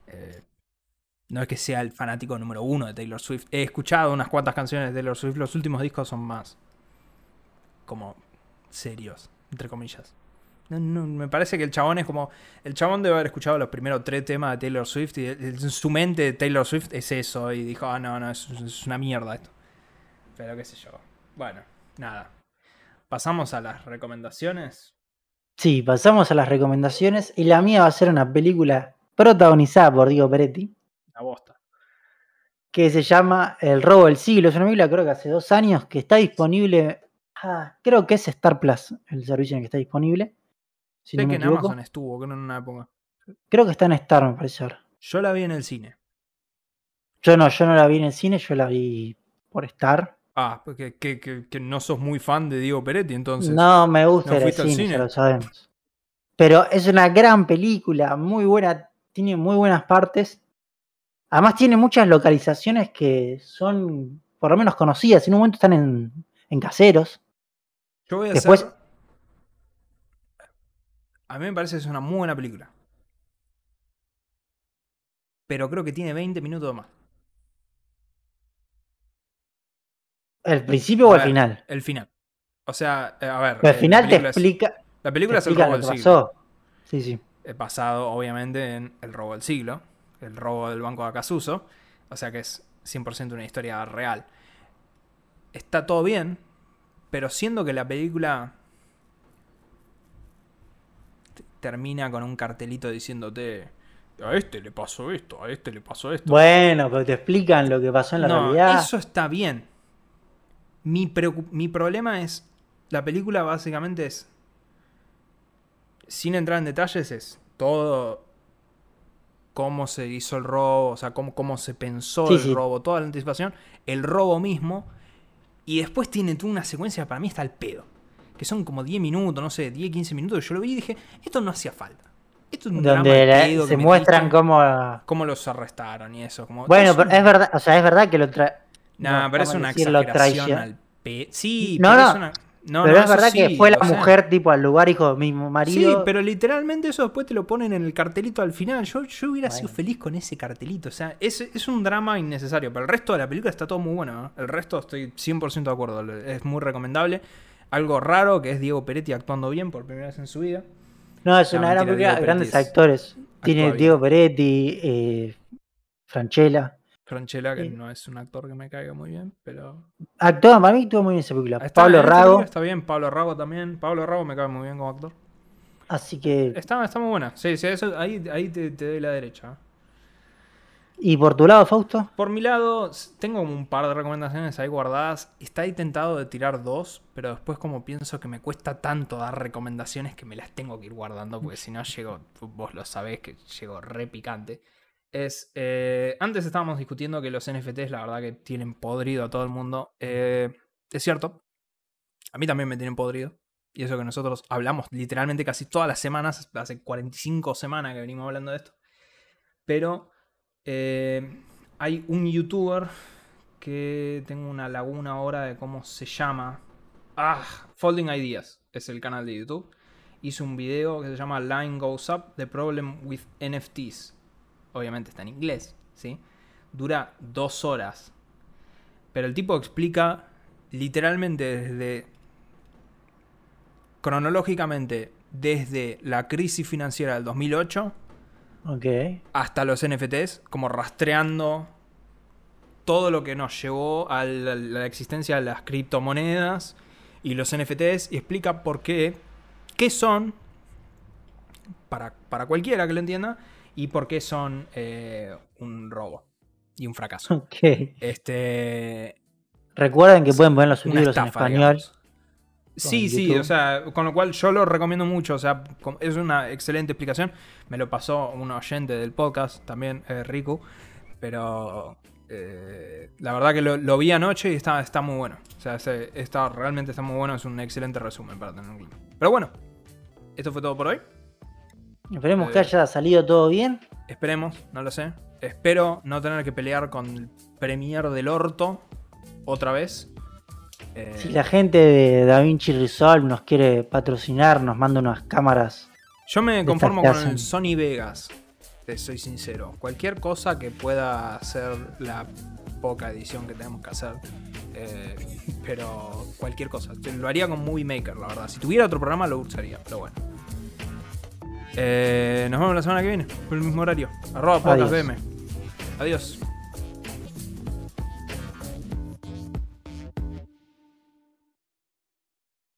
Eh, no es que sea el fanático número uno de Taylor Swift. He escuchado unas cuantas canciones de Taylor Swift. Los últimos discos son más como serios, entre comillas. No, no, me parece que el chabón es como. El chabón debe haber escuchado los primeros tres temas de Taylor Swift y en su mente Taylor Swift es eso. Y dijo, ah, no, no, es, es una mierda esto. Pero qué sé yo. Bueno, nada. Pasamos a las recomendaciones. Sí, pasamos a las recomendaciones y la mía va a ser una película protagonizada por Diego Peretti. La bosta. Que se llama El robo del siglo. Es una película creo que hace dos años que está disponible. Ah, creo que es Star Plus, el servicio en el que está disponible. Si sé que en Amazon estuvo, creo en una época. Creo que está en Star, me parece. Yo la vi en el cine. Yo no, yo no la vi en el cine, yo la vi por Star. Ah, porque que, no sos muy fan de Diego Peretti, entonces. No, me gusta el cine, ya lo sabemos. Pero es una gran película, muy buena, tiene muy buenas partes. Además tiene muchas localizaciones que son por lo menos conocidas. En un momento están en, caseros. Yo voy a Después, A mí me parece que es una muy buena película. Pero creo que tiene 20 minutos más. ¿El principio o el final? El final. O sea, eh, a ver. el final te explica. la película es el robo del siglo. Sí, sí. Basado, obviamente, en el robo del siglo. El robo del banco de Acasuso. O sea que es 100% una historia real. Está todo bien, pero siendo que la película termina con un cartelito diciéndote a este le pasó esto, a este le pasó esto. Bueno, pero te explican lo que pasó en la no, realidad. Eso está bien. Mi, mi problema es, la película básicamente es, sin entrar en detalles, es todo cómo se hizo el robo, o sea, cómo, cómo se pensó el robo, toda la anticipación, el robo mismo, y después tiene una secuencia, para mí está al pedo, que son como 10 minutos, no sé, 10, 15 minutos, yo lo vi y dije, esto no hacía falta. Esto es un Donde se muestran cómo... cómo los arrestaron y eso. Como, bueno, pero es verdad, o sea, es verdad que lo no, pero es una exageración al pe... Sí, no, pero no. es una... No, pero es verdad que fue la mujer tipo al lugar, hijo, mi marido. Sí, pero literalmente eso después te lo ponen en el cartelito al final. Yo, yo hubiera sido feliz con ese cartelito. O sea, es, es, un drama innecesario. Pero el resto de la película está todo muy bueno. El resto estoy 100% de acuerdo. Es muy recomendable. Algo raro que es Diego Peretti actuando bien por primera vez en su vida. No, es una gran película. Grandes actores. Tiene Diego Peretti, eh, Franchella. Franchella, que no es un actor que me caiga muy bien, pero. Actor, para mí estuvo muy bien esa película. Pablo Rago. Está bien, Pablo Rago también. Pablo Rago me cae muy bien como actor. Así que. Está, está muy buena. Sí, sí, eso, ahí, ahí te, doy la derecha. ¿Y por tu lado, Fausto? Por mi lado, tengo un par de recomendaciones ahí guardadas. Está ahí tentado de tirar dos, pero después como pienso que me cuesta tanto dar recomendaciones que me las tengo que ir guardando, porque si no llego, vos lo sabés que llego re picante es, eh, antes estábamos discutiendo que los NFTs la verdad que tienen podrido a todo el mundo. Eh, es cierto, a mí también me tienen podrido. Y eso que nosotros hablamos literalmente casi todas las semanas, hace 45 semanas que venimos hablando de esto. Pero eh, hay un youtuber que tengo una laguna ahora de cómo se llama. Ah, Folding Ideas es el canal de YouTube. Hizo un video que se llama Line Goes Up, The Problem with NFTs obviamente está en inglés, ¿sí? Dura dos horas. Pero el tipo explica literalmente desde, cronológicamente, desde la crisis financiera del 2008 hasta los NFTs, como rastreando todo lo que nos llevó a la, existencia de las criptomonedas y los NFTs y explica por qué, qué son, para, para cualquiera que lo entienda, y por qué son eh, un robo y un fracaso. Ok. Este. Recuerden que pueden poner los subtítulos en español. Sí, sí, o sea, con lo cual yo lo recomiendo mucho, o sea, es una excelente explicación. Me lo pasó un oyente del podcast también, eh, Riku, pero eh, la verdad que lo, vi anoche y está, está muy bueno. O sea, está, realmente está muy bueno, es un excelente resumen para tener un Pero bueno, esto fue todo por hoy. Esperemos que haya salido todo bien. Esperemos, no lo sé. Espero no tener que pelear con el Premier del orto otra vez. Eh, si la gente de DaVinci Resolve nos quiere patrocinar, nos manda unas cámaras. Yo me conformo con el Sony Vegas, te soy sincero. Cualquier cosa que pueda hacer la poca edición que tenemos que hacer. Eh, pero cualquier cosa. Lo haría con Movie Maker, la verdad. Si tuviera otro programa lo usaría, pero bueno. Eh, nos vemos la semana que viene, por el mismo horario. Arroba podcast Adiós.